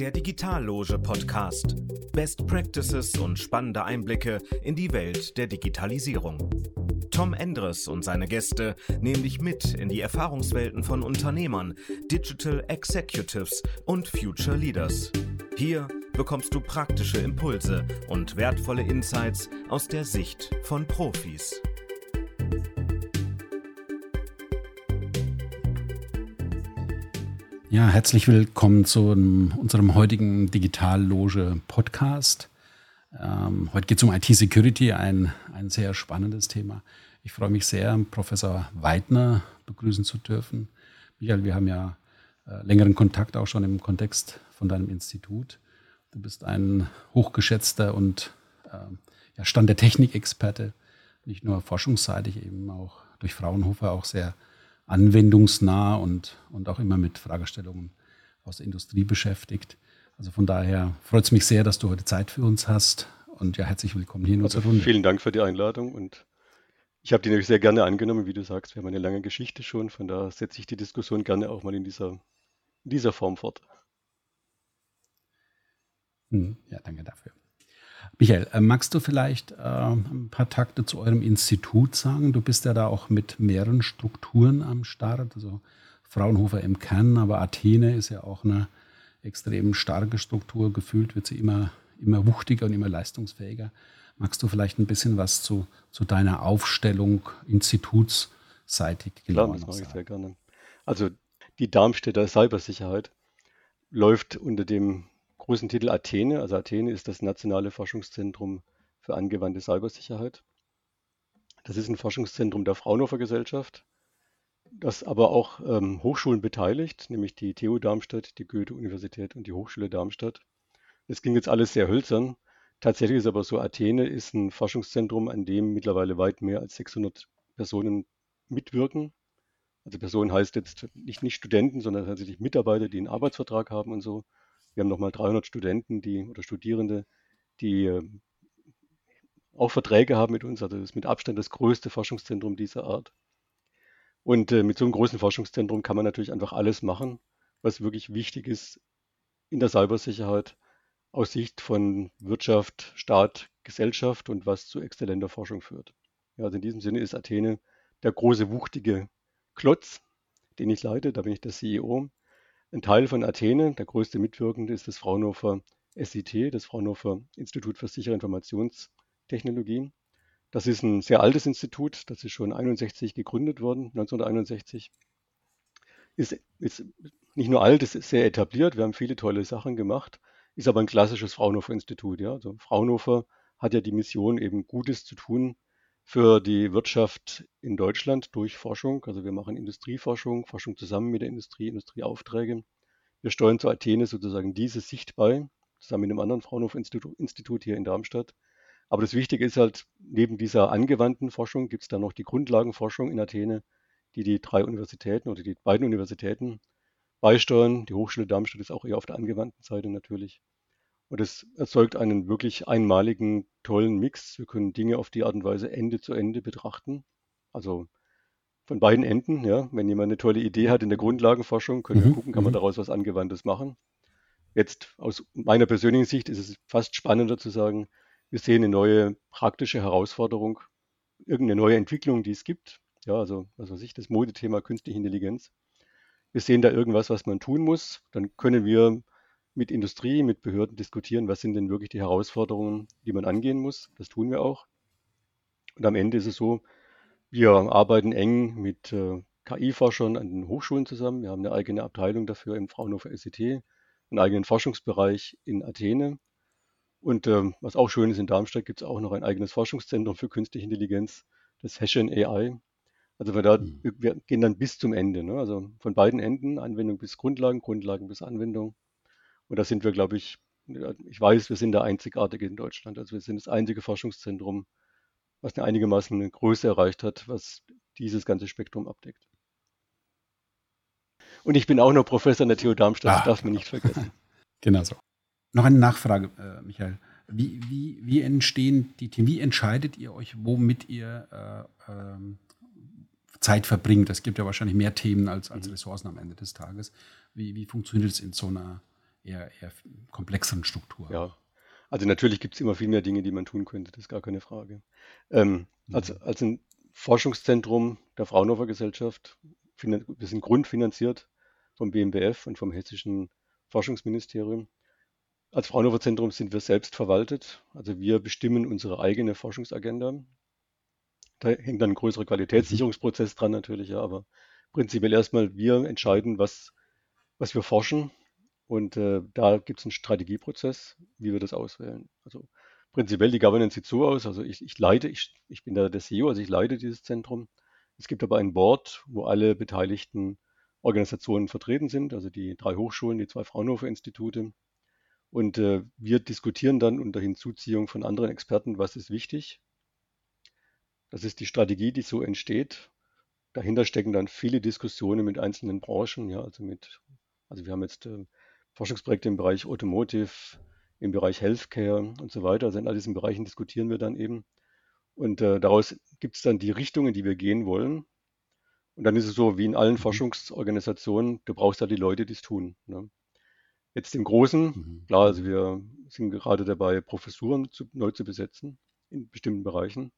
Der Digitalloge Podcast. Best Practices und spannende Einblicke in die Welt der Digitalisierung. Tom Endres und seine Gäste nehmen dich mit in die Erfahrungswelten von Unternehmern, Digital Executives und Future Leaders. Hier bekommst du praktische Impulse und wertvolle Insights aus der Sicht von Profis. Ja, herzlich willkommen zu unserem heutigen Digitalloge-Podcast. Ähm, heute geht es um IT-Security, ein, ein sehr spannendes Thema. Ich freue mich sehr, Professor Weidner begrüßen zu dürfen. Michael, wir haben ja äh, längeren Kontakt auch schon im Kontext von deinem Institut. Du bist ein hochgeschätzter und äh, ja, Stand der Technik-Experte, nicht nur forschungsseitig, eben auch durch Fraunhofer auch sehr anwendungsnah und, und auch immer mit Fragestellungen aus der Industrie beschäftigt. Also von daher freut es mich sehr, dass du heute Zeit für uns hast. Und ja, herzlich willkommen hier in unserer also Runde. Vielen Dank für die Einladung und ich habe die natürlich sehr gerne angenommen, wie du sagst. Wir haben eine lange Geschichte schon, von daher setze ich die Diskussion gerne auch mal in dieser, in dieser Form fort. Hm, ja, danke dafür. Michael, äh, magst du vielleicht äh, ein paar Takte zu eurem Institut sagen? Du bist ja da auch mit mehreren Strukturen am Start, also Fraunhofer im Kern, aber Athene ist ja auch eine extrem starke Struktur. Gefühlt wird sie immer, immer wuchtiger und immer leistungsfähiger. Magst du vielleicht ein bisschen was zu, zu deiner Aufstellung institutsseitig genau Klar, das mache ich sehr gerne. Also die Darmstädter Cybersicherheit läuft unter dem großen Titel Athene. Also Athene ist das nationale Forschungszentrum für angewandte Cybersicherheit. Das ist ein Forschungszentrum der Fraunhofer Gesellschaft, das aber auch ähm, Hochschulen beteiligt, nämlich die TU Darmstadt, die Goethe-Universität und die Hochschule Darmstadt. Das ging jetzt alles sehr hölzern. Tatsächlich ist aber so, Athene ist ein Forschungszentrum, an dem mittlerweile weit mehr als 600 Personen mitwirken. Also Personen heißt jetzt nicht, nicht Studenten, sondern tatsächlich Mitarbeiter, die einen Arbeitsvertrag haben und so. Wir haben nochmal 300 Studenten die, oder Studierende, die äh, auch Verträge haben mit uns. Also das ist mit Abstand das größte Forschungszentrum dieser Art. Und äh, mit so einem großen Forschungszentrum kann man natürlich einfach alles machen, was wirklich wichtig ist in der Cybersicherheit aus Sicht von Wirtschaft, Staat, Gesellschaft und was zu exzellenter Forschung führt. Ja, also in diesem Sinne ist Athene der große, wuchtige Klotz, den ich leite. Da bin ich der CEO. Ein Teil von Athene, der größte Mitwirkende, ist das Fraunhofer SIT, das Fraunhofer Institut für sichere Informationstechnologie. Das ist ein sehr altes Institut, das ist schon 61 gegründet worden, 1961. Ist, ist nicht nur alt, ist sehr etabliert, wir haben viele tolle Sachen gemacht, ist aber ein klassisches Fraunhofer Institut. Ja. Also Fraunhofer hat ja die Mission, eben Gutes zu tun für die Wirtschaft in Deutschland durch Forschung. Also wir machen Industrieforschung, Forschung zusammen mit der Industrie, Industrieaufträge. Wir steuern zu Athene sozusagen diese Sicht bei, zusammen mit einem anderen Fraunhofer-Institut hier in Darmstadt. Aber das Wichtige ist halt, neben dieser angewandten Forschung gibt es dann noch die Grundlagenforschung in Athene, die die drei Universitäten oder die beiden Universitäten beisteuern. Die Hochschule Darmstadt ist auch eher auf der angewandten Seite natürlich. Und es erzeugt einen wirklich einmaligen, tollen Mix. Wir können Dinge auf die Art und Weise Ende zu Ende betrachten. Also von beiden Enden, ja. Wenn jemand eine tolle Idee hat in der Grundlagenforschung, können wir mhm. gucken, kann man mhm. daraus was Angewandtes machen. Jetzt aus meiner persönlichen Sicht ist es fast spannender zu sagen, wir sehen eine neue praktische Herausforderung, irgendeine neue Entwicklung, die es gibt. Ja, also was weiß ich, das Modethema künstliche Intelligenz. Wir sehen da irgendwas, was man tun muss. Dann können wir mit Industrie, mit Behörden diskutieren, was sind denn wirklich die Herausforderungen, die man angehen muss. Das tun wir auch. Und am Ende ist es so, wir arbeiten eng mit äh, KI-Forschern an den Hochschulen zusammen. Wir haben eine eigene Abteilung dafür im Fraunhofer SET, einen eigenen Forschungsbereich in Athene. Und ähm, was auch schön ist, in Darmstadt gibt es auch noch ein eigenes Forschungszentrum für künstliche Intelligenz, das Hessian AI. Also wir, da, mhm. wir gehen dann bis zum Ende. Ne? Also von beiden Enden, Anwendung bis Grundlagen, Grundlagen bis Anwendung. Und da sind wir, glaube ich, ich weiß, wir sind der einzigartige in Deutschland. Also wir sind das einzige Forschungszentrum, was eine einigermaßen eine Größe erreicht hat, was dieses ganze Spektrum abdeckt. Und ich bin auch noch Professor an der TU Darmstadt, das ah, darf man nicht vergessen. genau so. Noch eine Nachfrage, äh, Michael. Wie, wie, wie entstehen die Themen? Wie entscheidet ihr euch, womit ihr äh, ähm, Zeit verbringt? Es gibt ja wahrscheinlich mehr Themen als, als mhm. Ressourcen am Ende des Tages. Wie, wie funktioniert es in so einer eher, eher komplexeren Struktur. Ja, also natürlich gibt es immer viel mehr Dinge, die man tun könnte, das ist gar keine Frage. Ähm, mhm. als, als ein Forschungszentrum der Fraunhofer Gesellschaft, wir sind grundfinanziert vom BMBF und vom Hessischen Forschungsministerium. Als Fraunhofer Zentrum sind wir selbst verwaltet, also wir bestimmen unsere eigene Forschungsagenda. Da hängt dann ein größerer Qualitätssicherungsprozess dran natürlich, ja, aber prinzipiell erstmal wir entscheiden, was, was wir forschen und äh, da gibt es einen Strategieprozess, wie wir das auswählen. Also prinzipiell die Governance sieht so aus, also ich, ich leite, ich, ich bin da der CEO, also ich leite dieses Zentrum. Es gibt aber ein Board, wo alle beteiligten Organisationen vertreten sind, also die drei Hochschulen, die zwei Fraunhofer-Institute. Und äh, wir diskutieren dann unter Hinzuziehung von anderen Experten, was ist wichtig. Das ist die Strategie, die so entsteht. Dahinter stecken dann viele Diskussionen mit einzelnen Branchen, ja, also mit, also wir haben jetzt äh, Forschungsprojekte im Bereich Automotive, im Bereich Healthcare und so weiter. Also in all diesen Bereichen diskutieren wir dann eben. Und äh, daraus gibt es dann die Richtungen, die wir gehen wollen. Und dann ist es so, wie in allen mhm. Forschungsorganisationen, du brauchst da die Leute, die es tun. Ne? Jetzt im Großen, mhm. klar, also wir sind gerade dabei, Professuren zu, neu zu besetzen in bestimmten Bereichen.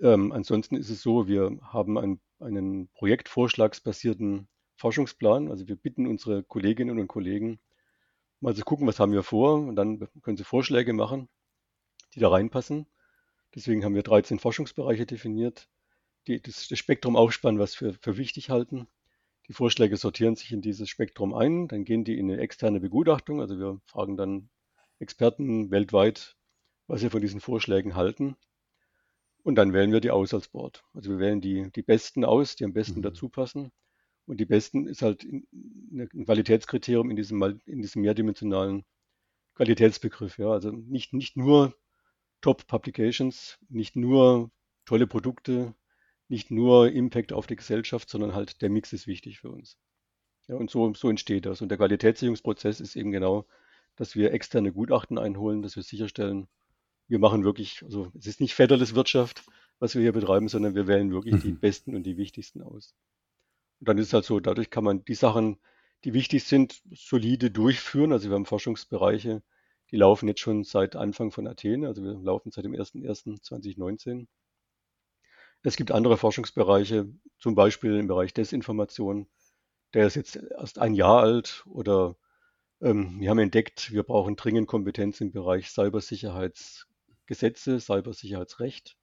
Ähm, ansonsten ist es so, wir haben ein, einen projektvorschlagsbasierten Forschungsplan. Also wir bitten unsere Kolleginnen und Kollegen mal zu gucken, was haben wir vor und dann können sie Vorschläge machen, die da reinpassen. Deswegen haben wir 13 Forschungsbereiche definiert, die das, das Spektrum aufspannen, was wir für wichtig halten. Die Vorschläge sortieren sich in dieses Spektrum ein, dann gehen die in eine externe Begutachtung. Also wir fragen dann Experten weltweit, was sie von diesen Vorschlägen halten. Und dann wählen wir die aus als Board. Also wir wählen die, die Besten aus, die am besten mhm. dazu passen. Und die besten ist halt ein Qualitätskriterium in diesem, in diesem mehrdimensionalen Qualitätsbegriff. Ja. Also nicht, nicht nur Top Publications, nicht nur tolle Produkte, nicht nur Impact auf die Gesellschaft, sondern halt der Mix ist wichtig für uns. Ja, und so, so entsteht das. Und der Qualitätssicherungsprozess ist eben genau, dass wir externe Gutachten einholen, dass wir sicherstellen, wir machen wirklich, also es ist nicht Federless Wirtschaft, was wir hier betreiben, sondern wir wählen wirklich mhm. die besten und die wichtigsten aus. Und dann ist es halt so, dadurch kann man die Sachen, die wichtig sind, solide durchführen. Also wir haben Forschungsbereiche, die laufen jetzt schon seit Anfang von Athen, also wir laufen seit dem 01.01.2019. Es gibt andere Forschungsbereiche, zum Beispiel im Bereich Desinformation, der ist jetzt erst ein Jahr alt oder ähm, wir haben entdeckt, wir brauchen dringend Kompetenz im Bereich Cybersicherheitsgesetze, Cybersicherheitsrecht.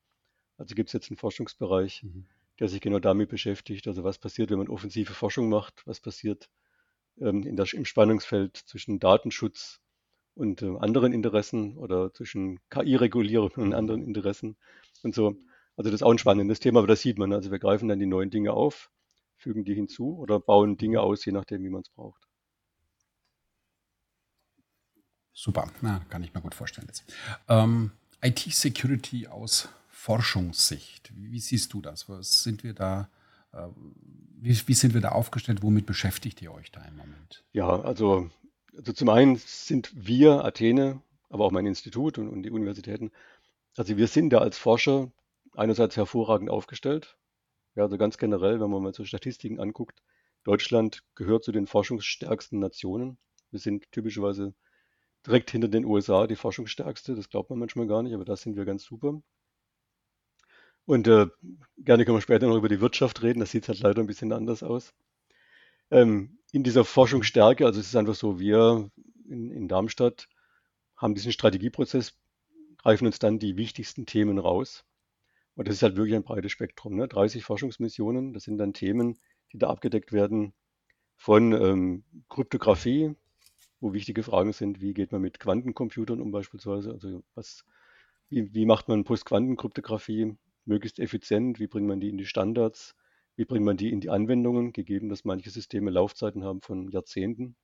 Also gibt es jetzt einen Forschungsbereich, mhm der sich genau damit beschäftigt. Also was passiert, wenn man offensive Forschung macht? Was passiert ähm, in der, im Spannungsfeld zwischen Datenschutz und äh, anderen Interessen oder zwischen KI-Regulierung und anderen Interessen und so. Also das ist auch ein spannendes Thema, aber das sieht man. Also wir greifen dann die neuen Dinge auf, fügen die hinzu oder bauen Dinge aus, je nachdem, wie man es braucht. Super, na, kann ich mir gut vorstellen. Ähm, IT-Security aus Forschungssicht. Wie, wie siehst du das? Was sind wir da? Äh, wie, wie, sind wir da aufgestellt? Womit beschäftigt ihr euch da im Moment? Ja, also, also zum einen sind wir, Athene, aber auch mein Institut und, und die Universitäten, also wir sind da als Forscher einerseits hervorragend aufgestellt. Ja, also ganz generell, wenn man mal so Statistiken anguckt, Deutschland gehört zu den forschungsstärksten Nationen. Wir sind typischerweise direkt hinter den USA die forschungsstärkste. Das glaubt man manchmal gar nicht, aber da sind wir ganz super. Und äh, gerne können wir später noch über die Wirtschaft reden. Das sieht halt leider ein bisschen anders aus. Ähm, in dieser Forschungsstärke, also es ist einfach so, wir in, in Darmstadt haben diesen Strategieprozess, greifen uns dann die wichtigsten Themen raus. Und das ist halt wirklich ein breites Spektrum. Ne? 30 Forschungsmissionen, das sind dann Themen, die da abgedeckt werden von ähm, Kryptographie, wo wichtige Fragen sind, wie geht man mit Quantencomputern um beispielsweise, also was, wie, wie macht man Postquantenkryptographie, möglichst effizient, wie bringt man die in die Standards, wie bringt man die in die Anwendungen, gegeben, dass manche Systeme Laufzeiten haben von Jahrzehnten.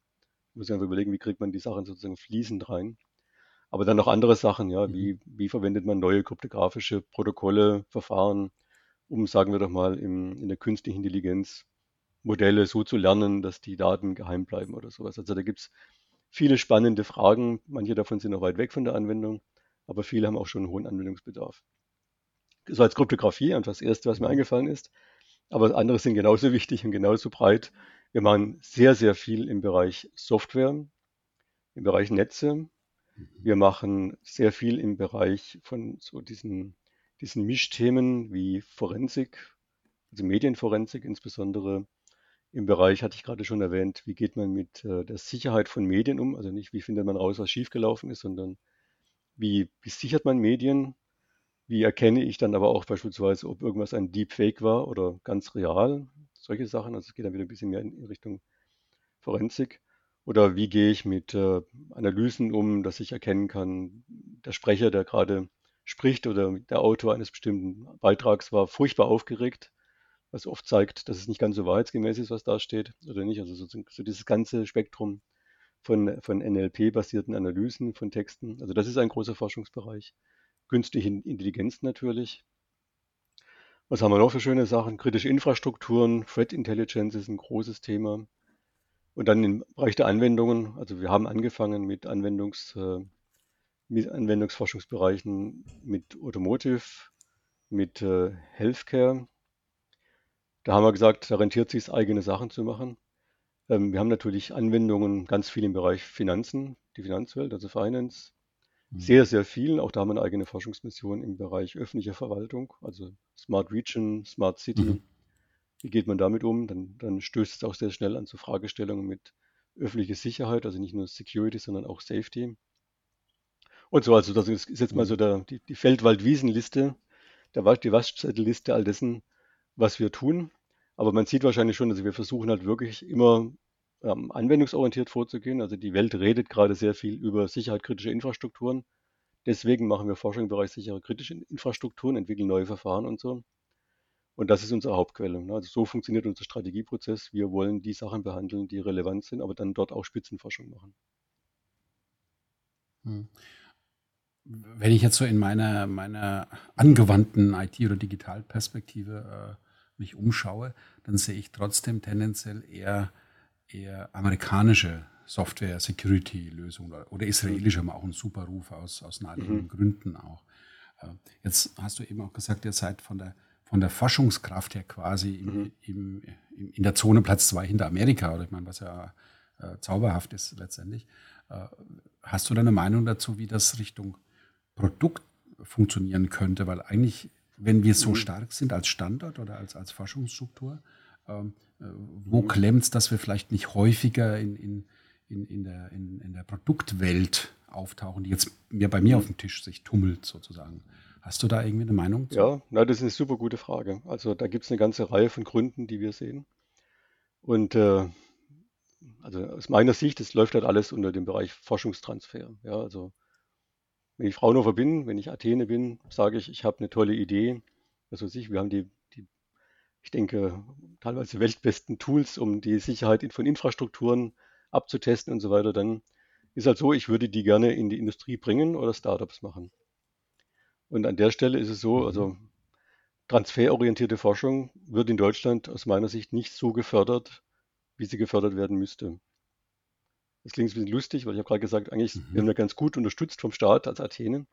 Muss ich einfach überlegen, wie kriegt man die Sachen sozusagen fließend rein. Aber dann noch andere Sachen, ja, wie, mhm. wie verwendet man neue kryptografische Protokolle, Verfahren, um, sagen wir doch mal, im, in der künstlichen Intelligenz Modelle so zu lernen, dass die Daten geheim bleiben oder sowas. Also da gibt es viele spannende Fragen. Manche davon sind noch weit weg von der Anwendung, aber viele haben auch schon einen hohen Anwendungsbedarf so als Kryptographie einfach das Erste, was mir eingefallen ist. Aber andere sind genauso wichtig und genauso breit. Wir machen sehr, sehr viel im Bereich Software. im Bereich Netze. Mhm. Wir machen sehr viel im Bereich von so diesen, diesen Mischthemen wie Forensik, also Medienforensik insbesondere. Im Bereich hatte ich gerade schon erwähnt, wie geht man mit äh, der Sicherheit von Medien um? Also nicht, wie findet man raus, was schiefgelaufen ist, sondern wie, wie sichert man Medien? Wie erkenne ich dann aber auch beispielsweise, ob irgendwas ein Deepfake war oder ganz real? Solche Sachen. Also es geht dann wieder ein bisschen mehr in, Richtung Forensik. Oder wie gehe ich mit äh, Analysen um, dass ich erkennen kann, der Sprecher, der gerade spricht oder der Autor eines bestimmten Beitrags war furchtbar aufgeregt, was oft zeigt, dass es nicht ganz so wahrheitsgemäß ist, was da steht oder nicht. Also so, so dieses ganze Spektrum von, von NLP-basierten Analysen von Texten. Also das ist ein großer Forschungsbereich. Künstliche Intelligenz natürlich. Was haben wir noch für schöne Sachen? Kritische Infrastrukturen, Threat Intelligence ist ein großes Thema. Und dann im Bereich der Anwendungen, also wir haben angefangen mit, Anwendungs, äh, mit Anwendungsforschungsbereichen mit Automotive, mit äh, Healthcare. Da haben wir gesagt, da rentiert sich eigene Sachen zu machen. Ähm, wir haben natürlich Anwendungen ganz viel im Bereich Finanzen, die Finanzwelt, also Finance. Mhm. Sehr, sehr viel. Auch da haben wir eine eigene Forschungsmission im Bereich öffentlicher Verwaltung, also Smart Region, Smart City. Mhm. Wie geht man damit um? Dann, dann stößt es auch sehr schnell an zu Fragestellungen mit öffentlicher Sicherheit, also nicht nur Security, sondern auch Safety. Und so, also das ist jetzt mal so der, die, die Feldwald-Wiesen-Liste, die Waschzettelliste all dessen, was wir tun. Aber man sieht wahrscheinlich schon, dass wir versuchen halt wirklich immer ähm, anwendungsorientiert vorzugehen. Also die Welt redet gerade sehr viel über sicherheitskritische Infrastrukturen. Deswegen machen wir Forschung im Bereich sichere kritische Infrastrukturen, entwickeln neue Verfahren und so. Und das ist unsere Hauptquelle. Ne? Also so funktioniert unser Strategieprozess. Wir wollen die Sachen behandeln, die relevant sind, aber dann dort auch Spitzenforschung machen. Hm. Wenn ich jetzt so in meiner, meiner angewandten IT- oder Digitalperspektive äh, mich umschaue, dann sehe ich trotzdem tendenziell eher eher amerikanische Software-Security-Lösung oder israelische haben auch einen super Ruf aus, aus naheliegenden mhm. Gründen auch. Jetzt hast du eben auch gesagt, ihr seid von der, von der Forschungskraft her quasi mhm. im, im, in der Zone Platz zwei hinter Amerika, oder ich meine, was ja äh, zauberhaft ist letztendlich. Äh, hast du da eine Meinung dazu, wie das Richtung Produkt funktionieren könnte? Weil eigentlich, wenn wir so mhm. stark sind als Standort oder als, als Forschungsstruktur, ähm, äh, wo mhm. klemmt es, dass wir vielleicht nicht häufiger in, in, in, in, der, in, in der Produktwelt auftauchen, die jetzt mir bei mir auf dem Tisch sich tummelt sozusagen. Hast du da irgendwie eine Meinung? Zu? Ja, na, das ist eine super gute Frage. Also da gibt es eine ganze Reihe von Gründen, die wir sehen. Und äh, also aus meiner Sicht, es läuft halt alles unter dem Bereich Forschungstransfer. Ja, also wenn ich Fraunhofer bin, wenn ich Athene bin, sage ich, ich habe eine tolle Idee. Weiß ich, wir haben die ich denke, teilweise weltbesten Tools, um die Sicherheit von Infrastrukturen abzutesten und so weiter, dann ist halt so, ich würde die gerne in die Industrie bringen oder Startups machen. Und an der Stelle ist es so, also transferorientierte Forschung wird in Deutschland aus meiner Sicht nicht so gefördert, wie sie gefördert werden müsste. Das klingt ein bisschen lustig, weil ich habe gerade gesagt, eigentlich mhm. werden wir ganz gut unterstützt vom Staat als Athene.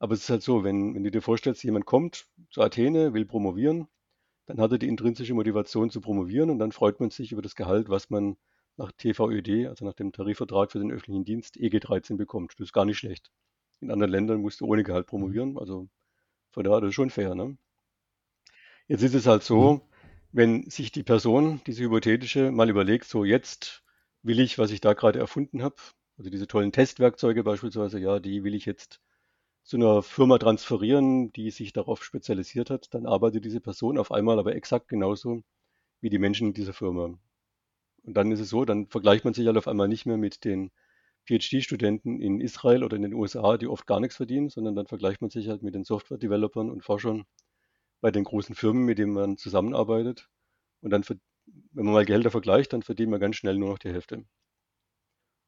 Aber es ist halt so, wenn, wenn du dir vorstellst, jemand kommt zu Athene, will promovieren, dann hat er die intrinsische Motivation zu promovieren und dann freut man sich über das Gehalt, was man nach TVÖD, also nach dem Tarifvertrag für den öffentlichen Dienst, EG13 bekommt. Das ist gar nicht schlecht. In anderen Ländern musst du ohne Gehalt promovieren, also von daher ist das schon fair. Ne? Jetzt ist es halt so, mhm. wenn sich die Person, diese hypothetische, mal überlegt, so jetzt will ich, was ich da gerade erfunden habe, also diese tollen Testwerkzeuge beispielsweise, ja, die will ich jetzt zu einer Firma transferieren, die sich darauf spezialisiert hat, dann arbeitet diese Person auf einmal aber exakt genauso wie die Menschen in dieser Firma. Und dann ist es so, dann vergleicht man sich halt auf einmal nicht mehr mit den PhD-Studenten in Israel oder in den USA, die oft gar nichts verdienen, sondern dann vergleicht man sich halt mit den Software-Developern und Forschern bei den großen Firmen, mit denen man zusammenarbeitet. Und dann, wenn man mal Gehälter vergleicht, dann verdient man ganz schnell nur noch die Hälfte.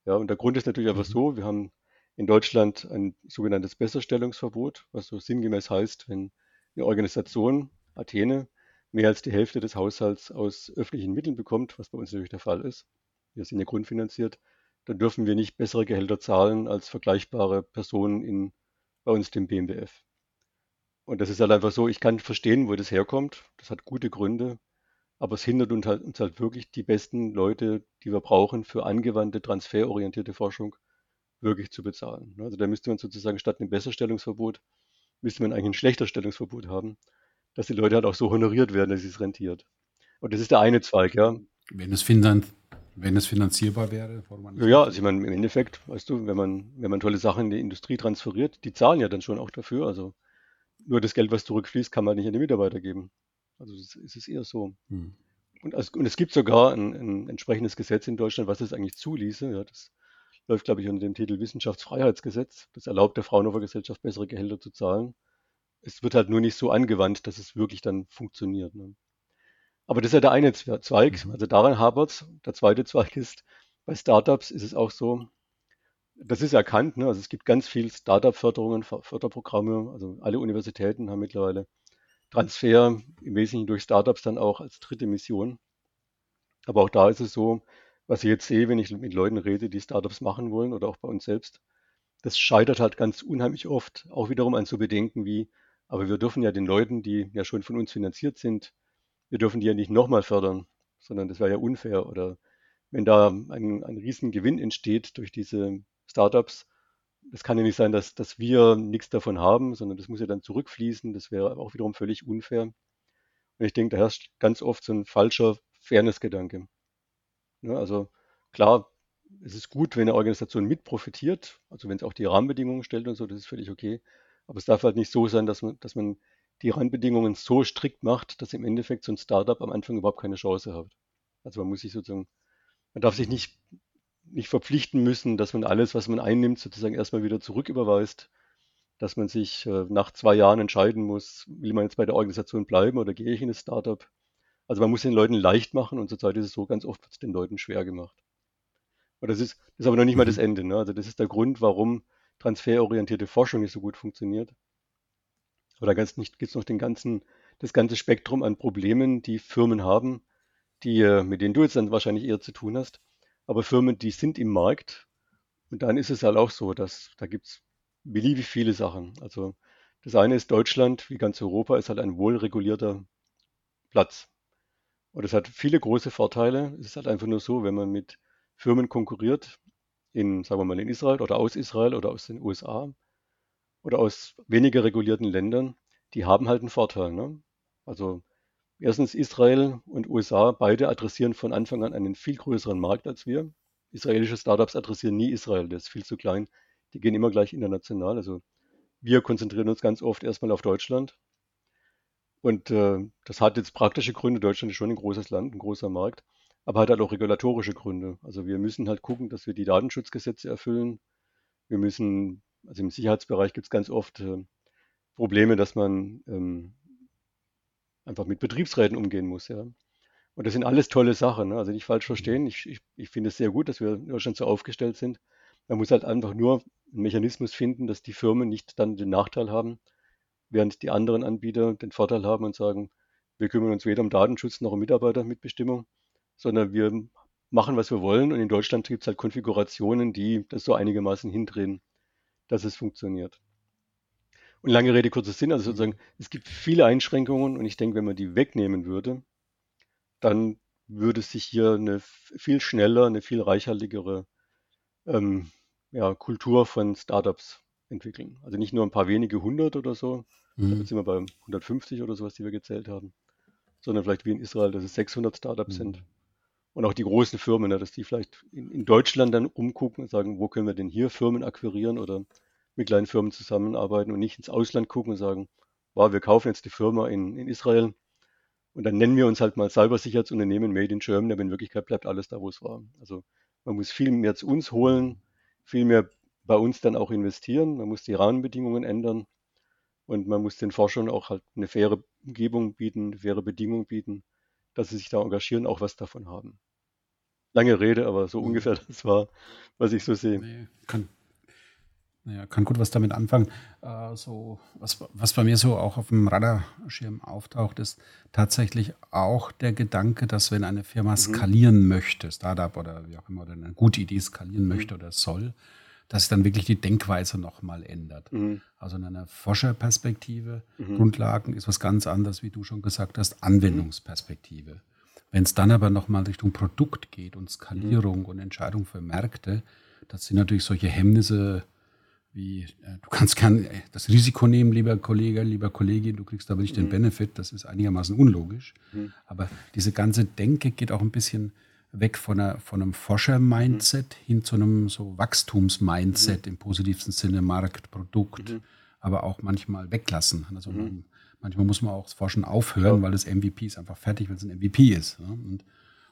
Ja, und der Grund ist natürlich einfach mhm. so, wir haben in Deutschland ein sogenanntes Besserstellungsverbot, was so sinngemäß heißt, wenn eine Organisation, Athene, mehr als die Hälfte des Haushalts aus öffentlichen Mitteln bekommt, was bei uns natürlich der Fall ist, wir sind ja grundfinanziert, dann dürfen wir nicht bessere Gehälter zahlen als vergleichbare Personen in, bei uns dem BMBF. Und das ist halt einfach so, ich kann verstehen, wo das herkommt. Das hat gute Gründe, aber es hindert uns halt, uns halt wirklich die besten Leute, die wir brauchen für angewandte, transferorientierte Forschung wirklich zu bezahlen. Also da müsste man sozusagen statt einem Besserstellungsverbot, müsste man eigentlich ein Schlechterstellungsverbot haben, dass die Leute halt auch so honoriert werden, dass es rentiert. Und das ist der eine Zweig, ja. Wenn es, finan wenn es finanzierbar wäre, ja, ja, also ich meine, im Endeffekt, weißt du, wenn man, wenn man tolle Sachen in die Industrie transferiert, die zahlen ja dann schon auch dafür. Also nur das Geld, was zurückfließt, kann man nicht an die Mitarbeiter geben. Also es ist eher so. Hm. Und, also, und, es gibt sogar ein, ein, entsprechendes Gesetz in Deutschland, was es eigentlich zuließe. Ja, das läuft, glaube ich, unter dem Titel Wissenschaftsfreiheitsgesetz. Das erlaubt der Fraunhofer Gesellschaft, bessere Gehälter zu zahlen. Es wird halt nur nicht so angewandt, dass es wirklich dann funktioniert. Ne? Aber das ist ja der eine Zweig, mhm. also daran hapert es. Der zweite Zweig ist, bei Startups ist es auch so, das ist erkannt, ne? also es gibt ganz viel Startup-Förderungen, Förderprogramme, also alle Universitäten haben mittlerweile Transfer im Wesentlichen durch Startups dann auch als dritte Mission. Aber auch da ist es so, was ich jetzt sehe, wenn ich mit Leuten rede, die Startups machen wollen oder auch bei uns selbst, das scheitert halt ganz unheimlich oft auch wiederum an so Bedenken wie, aber wir dürfen ja den Leuten, die ja schon von uns finanziert sind, wir dürfen die ja nicht nochmal fördern, sondern das wäre ja unfair. Oder wenn da ein, ein riesen Gewinn entsteht durch diese Startups, das kann ja nicht sein, dass, dass wir nichts davon haben, sondern das muss ja dann zurückfließen. Das wäre auch wiederum völlig unfair. Und ich denke, da herrscht ganz oft so ein falscher Fairness-Gedanke. Ja, also klar, es ist gut, wenn eine Organisation mit profitiert, also wenn es auch die Rahmenbedingungen stellt und so, das ist völlig okay. Aber es darf halt nicht so sein, dass man, dass man die Randbedingungen so strikt macht, dass im Endeffekt so ein Startup am Anfang überhaupt keine Chance hat. Also man muss sich sozusagen, man darf sich nicht, nicht verpflichten müssen, dass man alles, was man einnimmt, sozusagen erstmal wieder zurücküberweist, dass man sich äh, nach zwei Jahren entscheiden muss, will man jetzt bei der Organisation bleiben oder gehe ich in das Startup. Also man muss den Leuten leicht machen und zurzeit ist es so, ganz oft wird es den Leuten schwer gemacht. Und das ist, das ist aber noch nicht mal das mhm. Ende. Ne? Also das ist der Grund, warum transferorientierte Forschung nicht so gut funktioniert. Oder ganz nicht gibt es noch den ganzen, das ganze Spektrum an Problemen, die Firmen haben, die, äh, mit denen du jetzt dann wahrscheinlich eher zu tun hast. Aber Firmen, die sind im Markt. Und dann ist es halt auch so, dass da gibt es beliebig viele Sachen. Also das eine ist Deutschland, wie ganz Europa, ist halt ein wohlregulierter Platz. Und es hat viele große Vorteile. Es ist halt einfach nur so, wenn man mit Firmen konkurriert, in, sagen wir mal, in Israel oder aus Israel oder aus den USA, oder aus weniger regulierten Ländern, die haben halt einen Vorteil. Ne? Also erstens Israel und USA, beide adressieren von Anfang an einen viel größeren Markt als wir. Israelische Startups adressieren nie Israel, der ist viel zu klein. Die gehen immer gleich international. Also wir konzentrieren uns ganz oft erstmal auf Deutschland. Und äh, das hat jetzt praktische Gründe. Deutschland ist schon ein großes Land, ein großer Markt, aber hat halt auch regulatorische Gründe. Also wir müssen halt gucken, dass wir die Datenschutzgesetze erfüllen. Wir müssen also im Sicherheitsbereich gibt es ganz oft äh, Probleme, dass man ähm, einfach mit Betriebsräten umgehen muss. Ja. Und das sind alles tolle Sachen. Ne? Also nicht falsch verstehen. Ich, ich, ich finde es sehr gut, dass wir in Deutschland so aufgestellt sind. Man muss halt einfach nur einen Mechanismus finden, dass die Firmen nicht dann den Nachteil haben, während die anderen Anbieter den Vorteil haben und sagen, wir kümmern uns weder um Datenschutz noch um Mitarbeitermitbestimmung, sondern wir machen, was wir wollen. Und in Deutschland gibt es halt Konfigurationen, die das so einigermaßen hindrehen dass es funktioniert. Und lange Rede, kurzer Sinn, also sozusagen, es gibt viele Einschränkungen und ich denke, wenn man die wegnehmen würde, dann würde sich hier eine viel schneller, eine viel reichhaltigere ähm, ja, Kultur von Startups entwickeln. Also nicht nur ein paar wenige hundert oder so, mhm. jetzt sind wir bei 150 oder sowas, die wir gezählt haben, sondern vielleicht wie in Israel, dass es 600 Startups mhm. sind. Und auch die großen Firmen, ne, dass die vielleicht in, in, Deutschland dann umgucken und sagen, wo können wir denn hier Firmen akquirieren oder mit kleinen Firmen zusammenarbeiten und nicht ins Ausland gucken und sagen, wow, wir kaufen jetzt die Firma in, in Israel und dann nennen wir uns halt mal Cybersicherheitsunternehmen Made in Germany, aber in Wirklichkeit bleibt alles da, wo es war. Also man muss viel mehr zu uns holen, viel mehr bei uns dann auch investieren, man muss die Rahmenbedingungen ändern und man muss den Forschern auch halt eine faire Umgebung bieten, eine faire Bedingung bieten, dass sie sich da engagieren, auch was davon haben. Lange Rede, aber so mhm. ungefähr das war, was ich so sehe. Nee, kann, ja, kann gut was damit anfangen. Äh, so, was, was bei mir so auch auf dem Radarschirm auftaucht, ist tatsächlich auch der Gedanke, dass wenn eine Firma mhm. skalieren möchte, Startup oder wie auch immer, oder eine gute Idee skalieren mhm. möchte oder soll, dass dann wirklich die Denkweise nochmal ändert. Mhm. Also in einer Forscherperspektive, mhm. Grundlagen ist was ganz anderes, wie du schon gesagt hast, Anwendungsperspektive. Wenn es dann aber nochmal Richtung Produkt geht und Skalierung mhm. und Entscheidung für Märkte, das sind natürlich solche Hemmnisse, wie äh, du kannst kein, äh, das Risiko nehmen, lieber Kollege, lieber Kollegin, du kriegst aber nicht mhm. den Benefit, das ist einigermaßen unlogisch. Mhm. Aber diese ganze Denke geht auch ein bisschen weg von, einer, von einem Forscher-Mindset mhm. hin zu einem so Wachstums-Mindset mhm. im positivsten Sinne, Markt, Produkt, mhm. aber auch manchmal weglassen. Also man, mhm. manchmal muss man auch das Forschen aufhören, ja. weil das MVP ist einfach fertig, wenn es ein MVP ist. Ne? Und,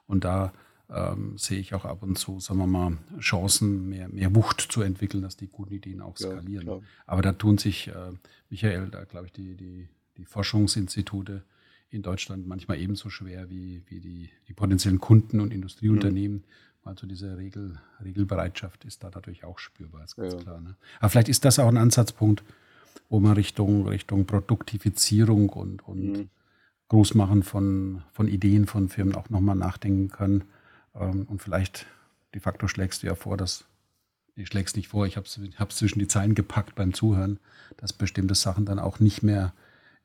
und da ähm, sehe ich auch ab und zu, sagen wir mal, Chancen, mehr, mehr Wucht zu entwickeln, dass die guten Ideen auch skalieren. Ja, Aber da tun sich, äh, Michael, da glaube ich, die, die, die Forschungsinstitute in Deutschland manchmal ebenso schwer wie, wie die, die potenziellen Kunden und Industrieunternehmen. Mhm. Also diese Regel, Regelbereitschaft ist da natürlich auch spürbar, ist ganz ja. klar. Ne? Aber vielleicht ist das auch ein Ansatzpunkt, wo man Richtung, Richtung Produktifizierung und, und mhm. Großmachen von, von Ideen von Firmen auch nochmal nachdenken kann ähm, und vielleicht de facto schlägst du ja vor, dass, ich schlägst nicht vor, ich habe es zwischen die Zeilen gepackt beim Zuhören, dass bestimmte Sachen dann auch nicht mehr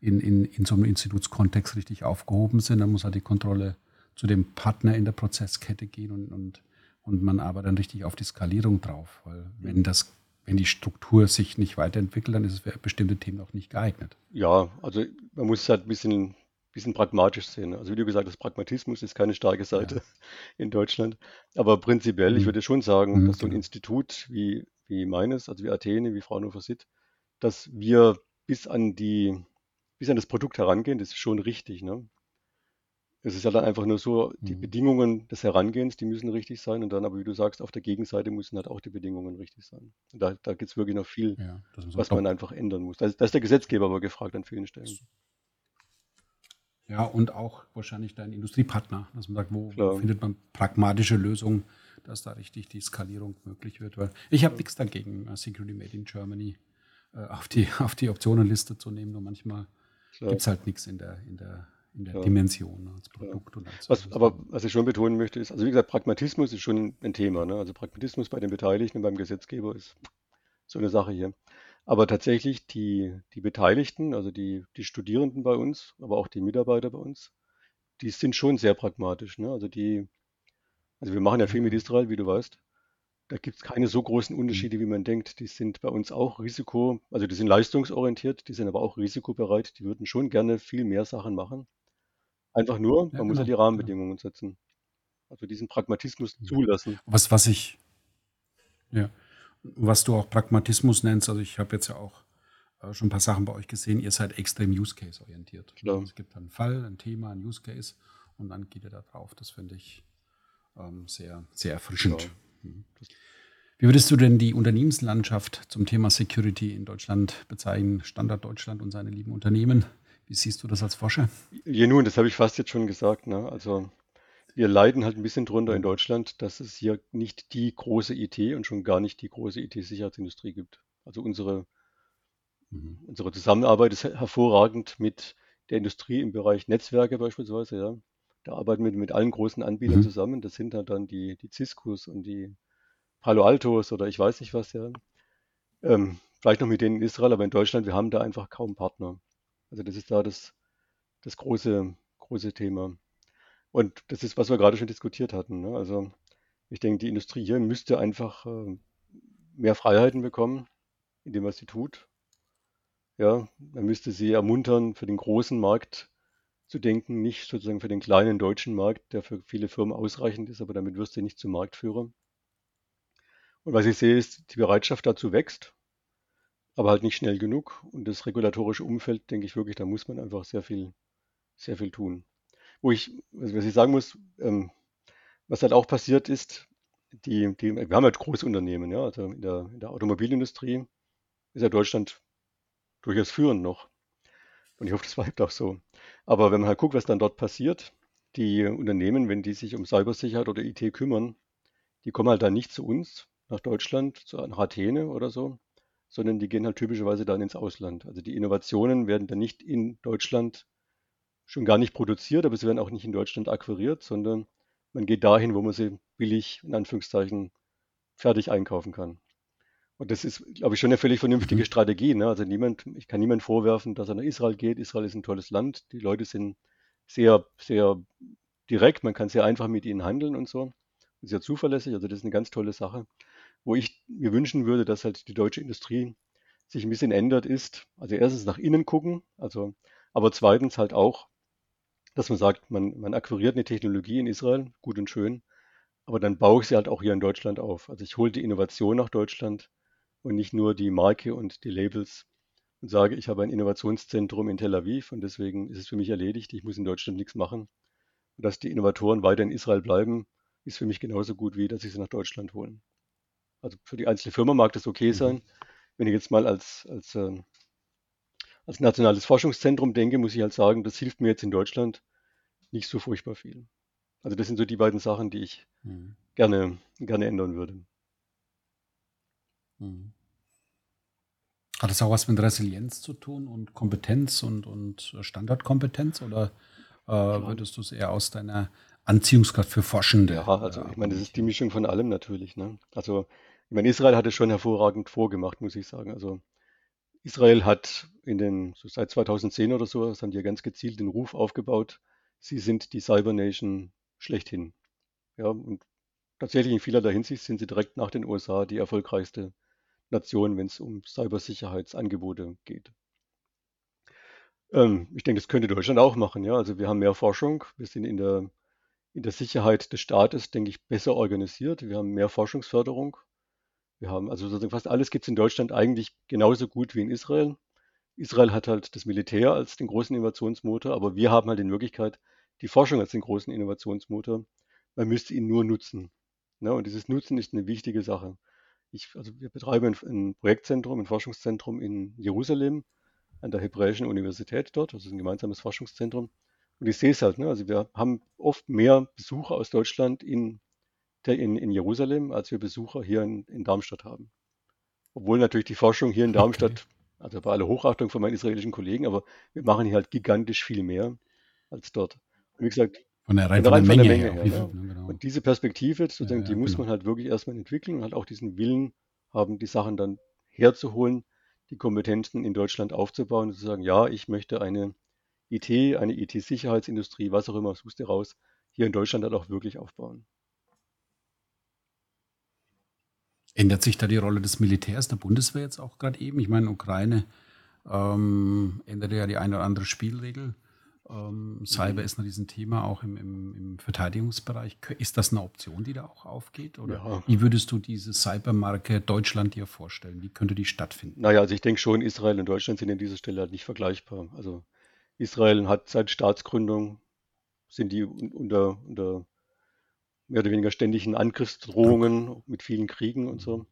in, in, in so einem Institutskontext richtig aufgehoben sind. Dann muss halt die Kontrolle zu dem Partner in der Prozesskette gehen und, und, und man arbeitet dann richtig auf die Skalierung drauf. Weil wenn das wenn die Struktur sich nicht weiterentwickelt, dann ist es für bestimmte Themen auch nicht geeignet. Ja, also man muss halt ein bisschen bisschen pragmatisch sehen. Also wie du gesagt hast, Pragmatismus ist keine starke Seite ja. in Deutschland. Aber prinzipiell, mhm. ich würde schon sagen, mhm, dass so ein genau. Institut wie, wie meines, also wie Athene, wie Fraunhofer SIT, dass wir bis an die, bis an das Produkt herangehen, das ist schon richtig. Ne? Es ist ja dann einfach nur so, die mhm. Bedingungen des Herangehens, die müssen richtig sein. Und dann aber, wie du sagst, auf der Gegenseite müssen halt auch die Bedingungen richtig sein. Und da, da gibt es wirklich noch viel, ja, was man einfach ändern muss. Da ist, da ist der Gesetzgeber aber gefragt an vielen Stellen. Ja, und auch wahrscheinlich dein Industriepartner, dass man sagt, wo Klar. findet man pragmatische Lösungen, dass da richtig die Skalierung möglich wird. Weil ich habe nichts dagegen, uh, Security Made in Germany uh, auf, die, auf die Optionenliste zu nehmen. Nur manchmal gibt es halt nichts in der, in der, in der Dimension als Produkt. Und als was, aber was ich schon betonen möchte, ist, also wie gesagt, Pragmatismus ist schon ein Thema. Ne? Also Pragmatismus bei den Beteiligten beim Gesetzgeber ist so eine Sache hier. Aber tatsächlich die, die Beteiligten, also die, die Studierenden bei uns, aber auch die Mitarbeiter bei uns, die sind schon sehr pragmatisch. Ne? Also die, also wir machen ja viel mit mhm. Israel, wie du weißt. Da gibt es keine so großen mhm. Unterschiede, wie man denkt. Die sind bei uns auch Risiko, also die sind leistungsorientiert, die sind aber auch risikobereit. Die würden schon gerne viel mehr Sachen machen. Einfach nur, man ja, muss ja genau, die Rahmenbedingungen genau. setzen. Also diesen Pragmatismus mhm. zulassen. Was, was ich, ja, was du auch Pragmatismus nennst. Also ich habe jetzt ja auch äh, schon ein paar Sachen bei euch gesehen. Ihr seid extrem Use Case orientiert. Klar. Es gibt einen Fall, ein Thema, ein Use Case und dann geht ihr da drauf. Das finde ich ähm, sehr, sehr erfrischend. Mhm. Wie würdest du denn die Unternehmenslandschaft zum Thema Security in Deutschland bezeichnen? Standard Deutschland und seine lieben Unternehmen. Wie siehst du das als Forscher? Ja, nun, das habe ich fast jetzt schon gesagt. Ne? Also wir leiden halt ein bisschen drunter in Deutschland, dass es hier nicht die große IT und schon gar nicht die große IT-Sicherheitsindustrie gibt. Also unsere, mhm. unsere Zusammenarbeit ist hervorragend mit der Industrie im Bereich Netzwerke beispielsweise. Ja. Da arbeiten wir mit allen großen Anbietern mhm. zusammen. Das sind dann die, die Ciscos und die Palo Altos oder ich weiß nicht was. Ja. Ähm, vielleicht noch mit denen in Israel, aber in Deutschland, wir haben da einfach kaum Partner. Also das ist da das, das große, große Thema. Und das ist, was wir gerade schon diskutiert hatten. Ne? Also ich denke, die Industrie hier müsste einfach äh, mehr Freiheiten bekommen in dem, was sie tut. Ja, man müsste sie ermuntern, für den großen Markt zu denken, nicht sozusagen für den kleinen deutschen Markt, der für viele Firmen ausreichend ist, aber damit wirst du nicht zum Marktführer. Und was ich sehe, ist, die Bereitschaft dazu wächst, aber halt nicht schnell genug. Und das regulatorische Umfeld, denke ich wirklich, da muss man einfach sehr viel, sehr viel tun wo ich, was ich sagen muss, ähm, was halt auch passiert ist, die, die, wir haben halt große Unternehmen, ja, also in der, in der Automobilindustrie ist ja Deutschland durchaus führend noch. Und ich hoffe, das bleibt auch so. Aber wenn man halt guckt, was dann dort passiert, die Unternehmen, wenn die sich um Cybersicherheit oder IT kümmern, die kommen halt dann nicht zu uns nach Deutschland, zu nach Athene oder so, sondern die gehen halt typischerweise dann ins Ausland. Also die Innovationen werden dann nicht in Deutschland schon gar nicht produziert, aber sie werden auch nicht in Deutschland akquiriert, sondern man geht dahin, wo man sie billig, in Anführungszeichen, fertig einkaufen kann. Und das ist, glaube ich, schon eine völlig vernünftige mhm. Strategie. Ne? Also niemand, ich kann niemand vorwerfen, dass er nach Israel geht. Israel ist ein tolles Land. Die Leute sind sehr, sehr direkt. Man kann sehr einfach mit ihnen handeln und so. Sehr zuverlässig. Also das ist eine ganz tolle Sache. wo ich mir wünschen würde, dass halt die deutsche Industrie sich ein bisschen ändert, ist, also erstens nach innen gucken, also, aber zweitens halt auch, dass man sagt, man, man akquiriert eine Technologie in Israel, gut und schön, aber dann baue ich sie halt auch hier in Deutschland auf. Also ich hole die Innovation nach Deutschland und nicht nur die Marke und die Labels und sage, ich habe ein Innovationszentrum in Tel Aviv und deswegen ist es für mich erledigt, ich muss in Deutschland nichts machen. Und dass die Innovatoren weiter in Israel bleiben, ist für mich genauso gut, wie dass ich sie nach Deutschland holen. Also für die einzelne Firma mag das okay mhm. sein. Wenn ich jetzt mal als, als, äh, als nationales Forschungszentrum denke, muss ich halt sagen, das hilft mir jetzt in Deutschland nicht so furchtbar viel. Also das sind so die beiden Sachen, die ich mhm. gerne, gerne ändern würde. Mhm. Hat das auch was mit Resilienz zu tun und Kompetenz und, und Standardkompetenz oder äh, würdest du es eher aus deiner Anziehungskraft für Forschende? Ja, also ich meine, das ist die Mischung von allem natürlich. Ne? Also ich meine, Israel hat es schon hervorragend vorgemacht, muss ich sagen. Also Israel hat in den, so seit 2010 oder so, das haben die ja ganz gezielt den Ruf aufgebaut, sie sind die Cyber Nation schlechthin. Ja, und tatsächlich in vielerlei Hinsicht sind sie direkt nach den USA die erfolgreichste Nation, wenn es um Cybersicherheitsangebote geht. Ähm, ich denke, das könnte Deutschland auch machen. Ja, also wir haben mehr Forschung, wir sind in der, in der Sicherheit des Staates, denke ich, besser organisiert. Wir haben mehr Forschungsförderung. Wir haben also sozusagen fast alles gibt es in Deutschland eigentlich genauso gut wie in Israel. Israel hat halt das Militär als den großen Innovationsmotor, aber wir haben halt in Wirklichkeit die Forschung als den großen Innovationsmotor. Man müsste ihn nur nutzen. Ne? Und dieses Nutzen ist eine wichtige Sache. Ich, also wir betreiben ein, Projektzentrum, ein Forschungszentrum in Jerusalem an der Hebräischen Universität dort. Das ist ein gemeinsames Forschungszentrum. Und ich sehe es halt, ne? also wir haben oft mehr Besucher aus Deutschland in, der, in, in Jerusalem, als wir Besucher hier in, in, Darmstadt haben. Obwohl natürlich die Forschung hier in Darmstadt, okay. also bei aller Hochachtung von meinen israelischen Kollegen, aber wir machen hier halt gigantisch viel mehr als dort. Und wie gesagt, von der, rein von der, Menge, der Menge her. her ja. genau. Und diese Perspektive, sozusagen, ja, ja, die muss genau. man halt wirklich erstmal entwickeln und halt auch diesen Willen haben, die Sachen dann herzuholen, die Kompetenzen in Deutschland aufzubauen und zu sagen, ja, ich möchte eine IT, eine IT-Sicherheitsindustrie, was auch immer, suchst du raus, hier in Deutschland halt auch wirklich aufbauen. Ändert sich da die Rolle des Militärs, der Bundeswehr jetzt auch gerade eben? Ich meine, Ukraine ähm, ändert ja die eine oder andere Spielregel. Ähm, Cyber mhm. ist ein Thema auch im, im, im, Verteidigungsbereich. Ist das eine Option, die da auch aufgeht? Oder ja. wie würdest du diese Cybermarke Deutschland dir vorstellen? Wie könnte die stattfinden? Naja, also ich denke schon, Israel und Deutschland sind an dieser Stelle halt nicht vergleichbar. Also Israel hat seit Staatsgründung sind die unter, unter mehr oder weniger ständigen Angriffsdrohungen mit vielen Kriegen und so.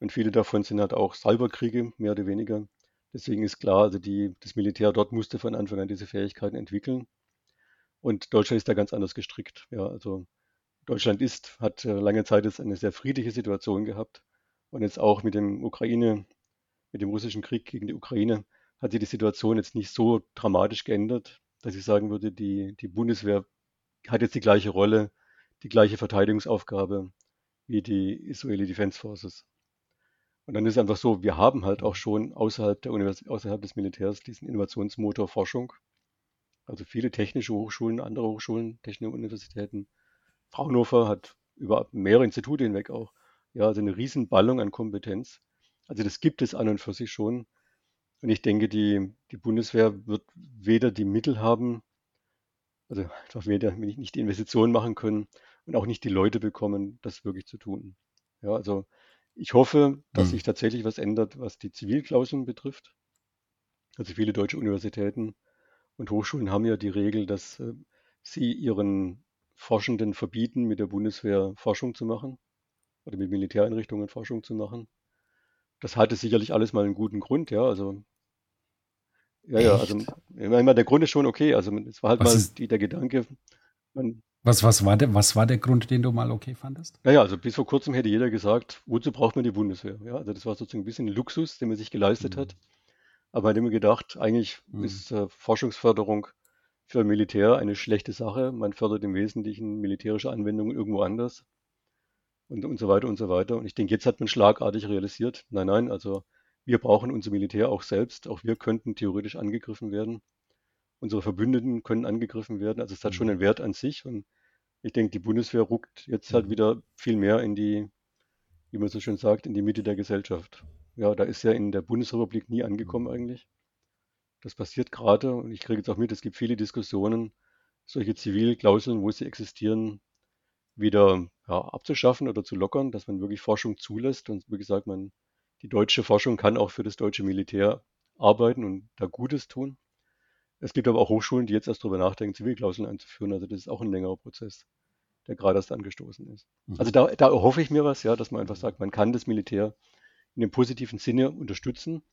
Und viele davon sind halt auch Cyberkriege, mehr oder weniger. Deswegen ist klar, also die, das Militär dort musste von Anfang an diese Fähigkeiten entwickeln. Und Deutschland ist da ganz anders gestrickt. Ja, also Deutschland ist, hat äh, lange Zeit jetzt eine sehr friedliche Situation gehabt. Und jetzt auch mit dem Ukraine, mit dem russischen Krieg gegen die Ukraine, hat sich die Situation jetzt nicht so dramatisch geändert, dass ich sagen würde, die, die Bundeswehr hat jetzt die gleiche Rolle, die gleiche Verteidigungsaufgabe wie die Israeli Defense Forces. Und dann ist es einfach so, wir haben halt auch schon außerhalb, der Univers außerhalb des Militärs diesen Innovationsmotor Forschung. Also viele technische Hochschulen, andere Hochschulen, technische Universitäten. Fraunhofer hat über mehrere Institute hinweg auch, ja, also eine Riesenballung an Kompetenz. Also das gibt es an und für sich schon. Und ich denke, die, die Bundeswehr wird weder die Mittel haben, also einfach weder nicht die Investitionen machen können und auch nicht die Leute bekommen, das wirklich zu tun. Ja, also ich hoffe, dass mhm. sich tatsächlich was ändert, was die Zivilklauseln betrifft. Also viele deutsche Universitäten und Hochschulen haben ja die Regel, dass äh, sie ihren Forschenden verbieten, mit der Bundeswehr Forschung zu machen oder mit Militäreinrichtungen Forschung zu machen. Das hatte sicherlich alles mal einen guten Grund, ja. Also ja, ja, also ich meine, der Grund ist schon okay. Also es war halt was mal die, der Gedanke, man, was, was, war der, was war der Grund, den du mal okay fandest? Naja, also bis vor kurzem hätte jeder gesagt, wozu braucht man die Bundeswehr? Ja, also das war sozusagen ein bisschen ein Luxus, den man sich geleistet mhm. hat. Aber man hat immer gedacht, eigentlich mhm. ist äh, Forschungsförderung für Militär eine schlechte Sache. Man fördert im Wesentlichen militärische Anwendungen irgendwo anders und, und so weiter und so weiter. Und ich denke, jetzt hat man schlagartig realisiert, nein, nein, also wir brauchen unser Militär auch selbst. Auch wir könnten theoretisch angegriffen werden unsere Verbündeten können angegriffen werden. Also es hat schon mhm. einen Wert an sich und ich denke, die Bundeswehr ruckt jetzt halt mhm. wieder viel mehr in die, wie man so schön sagt, in die Mitte der Gesellschaft. Ja, da ist ja in der Bundesrepublik nie angekommen eigentlich. Das passiert gerade und ich kriege jetzt auch mit, es gibt viele Diskussionen, solche Zivilklauseln, wo sie existieren, wieder ja, abzuschaffen oder zu lockern, dass man wirklich Forschung zulässt. Und wie gesagt, man, die deutsche Forschung kann auch für das deutsche Militär arbeiten und da Gutes tun. Es gibt aber auch Hochschulen, die jetzt erst darüber nachdenken, Zivilklauseln einzuführen. Also das ist auch ein längerer Prozess, der gerade erst angestoßen ist. Mhm. Also da, da hoffe ich mir was, ja, dass man einfach sagt, man kann das Militär in dem positiven Sinne unterstützen.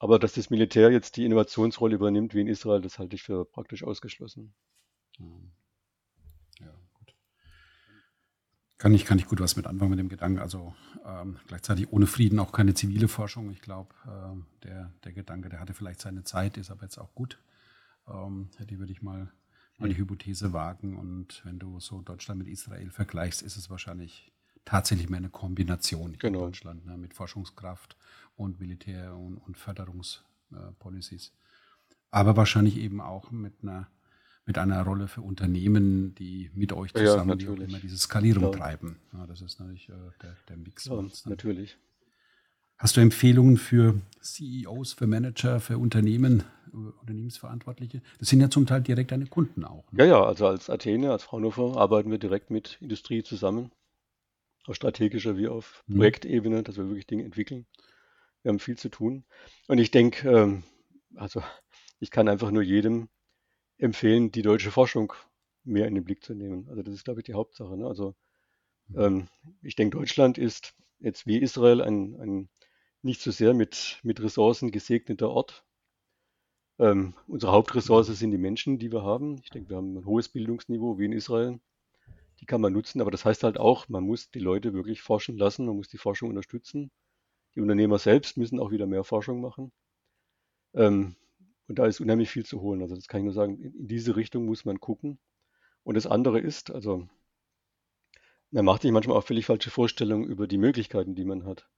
Aber dass das Militär jetzt die Innovationsrolle übernimmt wie in Israel, das halte ich für praktisch ausgeschlossen. Mhm. Ja. Kann ich, kann ich gut was mit anfangen mit dem Gedanken. Also ähm, gleichzeitig ohne Frieden auch keine zivile Forschung. Ich glaube, ähm, der, der Gedanke, der hatte vielleicht seine Zeit, ist aber jetzt auch gut. Ähm, die würde ich mal, mal die Hypothese wagen. Und wenn du so Deutschland mit Israel vergleichst, ist es wahrscheinlich tatsächlich mehr eine Kombination genau. in Deutschland ne, mit Forschungskraft und Militär- und, und Förderungspolicies. Äh, Aber wahrscheinlich eben auch mit einer, mit einer Rolle für Unternehmen, die mit euch zusammen ja, immer diese Skalierung ja. treiben. Ja, das ist natürlich äh, der, der Mix. Ja, natürlich. Hast du Empfehlungen für CEOs, für Manager, für Unternehmen, äh, Unternehmensverantwortliche? Das sind ja zum Teil direkt deine Kunden auch. Ne? Ja, ja, also als Athene, als Fraunhofer arbeiten wir direkt mit Industrie zusammen auf strategischer wie auf mhm. Projektebene, dass wir wirklich Dinge entwickeln. Wir haben viel zu tun. Und ich denke, ähm, also ich kann einfach nur jedem empfehlen, die deutsche Forschung mehr in den Blick zu nehmen. Also das ist, glaube ich, die Hauptsache. Ne? Also mhm. ähm, ich denke, Deutschland ist jetzt wie Israel ein, ein nicht so sehr mit, mit Ressourcen gesegneter Ort. Ähm, unsere Hauptressource sind die Menschen, die wir haben. Ich denke, wir haben ein hohes Bildungsniveau wie in Israel die kann man nutzen, aber das heißt halt auch, man muss die Leute wirklich forschen lassen, man muss die Forschung unterstützen. Die Unternehmer selbst müssen auch wieder mehr Forschung machen. Ähm, und da ist unheimlich viel zu holen. Also das kann ich nur sagen, in, diese Richtung muss man gucken. Und das andere ist, also man macht sich manchmal auch völlig falsche Vorstellungen über die Möglichkeiten, die man hat.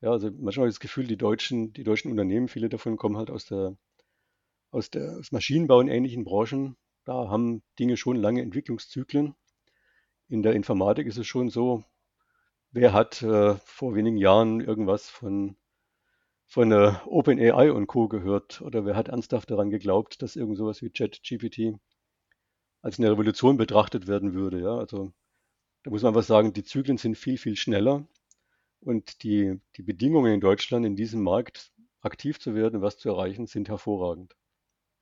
Ja, also manchmal habe ich das Gefühl, die deutschen, die deutschen Unternehmen, viele davon kommen halt aus der, aus der aus Maschinenbau in ähnlichen Branchen. Da haben Dinge schon lange Entwicklungszyklen in der Informatik ist es schon so, wer hat äh, vor wenigen Jahren irgendwas von, von äh, OpenAI und Co. gehört oder wer hat ernsthaft daran geglaubt, dass irgend sowas wie ChatGPT als eine Revolution betrachtet werden würde. Ja? Also da muss man einfach sagen, die Zyklen sind viel, viel schneller und die, die Bedingungen in Deutschland in diesem Markt aktiv zu werden, was zu erreichen, sind hervorragend.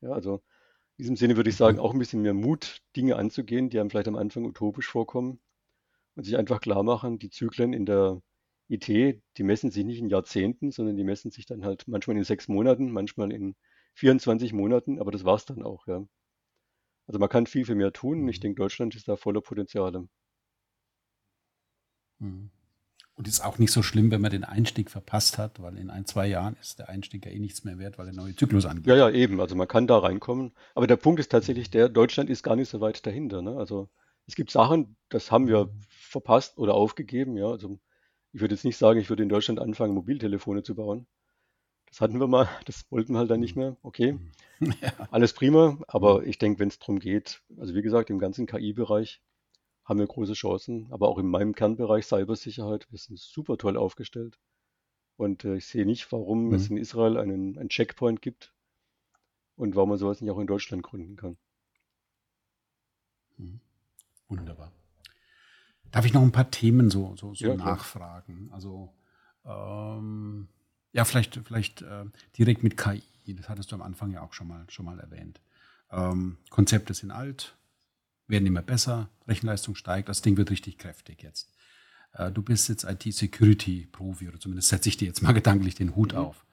Ja, also in diesem Sinne würde ich sagen, auch ein bisschen mehr Mut, Dinge anzugehen, die einem vielleicht am Anfang utopisch vorkommen und sich einfach klar machen, die Zyklen in der IT, die messen sich nicht in Jahrzehnten, sondern die messen sich dann halt manchmal in sechs Monaten, manchmal in 24 Monaten, aber das war es dann auch, ja. Also man kann viel, viel mehr tun ich mhm. denke, Deutschland ist da voller Potenziale. Mhm. Und ist auch nicht so schlimm, wenn man den Einstieg verpasst hat, weil in ein, zwei Jahren ist der Einstieg ja eh nichts mehr wert, weil der neue Zyklus angeht. Ja, ja, eben. Also man kann da reinkommen. Aber der Punkt ist tatsächlich der, Deutschland ist gar nicht so weit dahinter. Ne? Also es gibt Sachen, das haben wir verpasst oder aufgegeben. Ja, also ich würde jetzt nicht sagen, ich würde in Deutschland anfangen, Mobiltelefone zu bauen. Das hatten wir mal, das wollten wir halt dann nicht mehr. Okay, ja. alles prima. Aber ich denke, wenn es darum geht, also wie gesagt, im ganzen KI-Bereich, haben wir große Chancen. Aber auch in meinem Kernbereich Cybersicherheit, wir sind super toll aufgestellt. Und äh, ich sehe nicht, warum mhm. es in Israel einen, einen Checkpoint gibt und warum man sowas nicht auch in Deutschland gründen kann. Mhm. Wunderbar. Darf ich noch ein paar Themen so, so, so ja, nachfragen? Also ähm, ja, vielleicht, vielleicht äh, direkt mit KI. Das hattest du am Anfang ja auch schon mal, schon mal erwähnt. Ähm, Konzepte sind alt, werden immer besser, Rechenleistung steigt, das Ding wird richtig kräftig jetzt. Äh, du bist jetzt IT-Security-Profi oder zumindest setze ich dir jetzt mal gedanklich den Hut mhm. auf.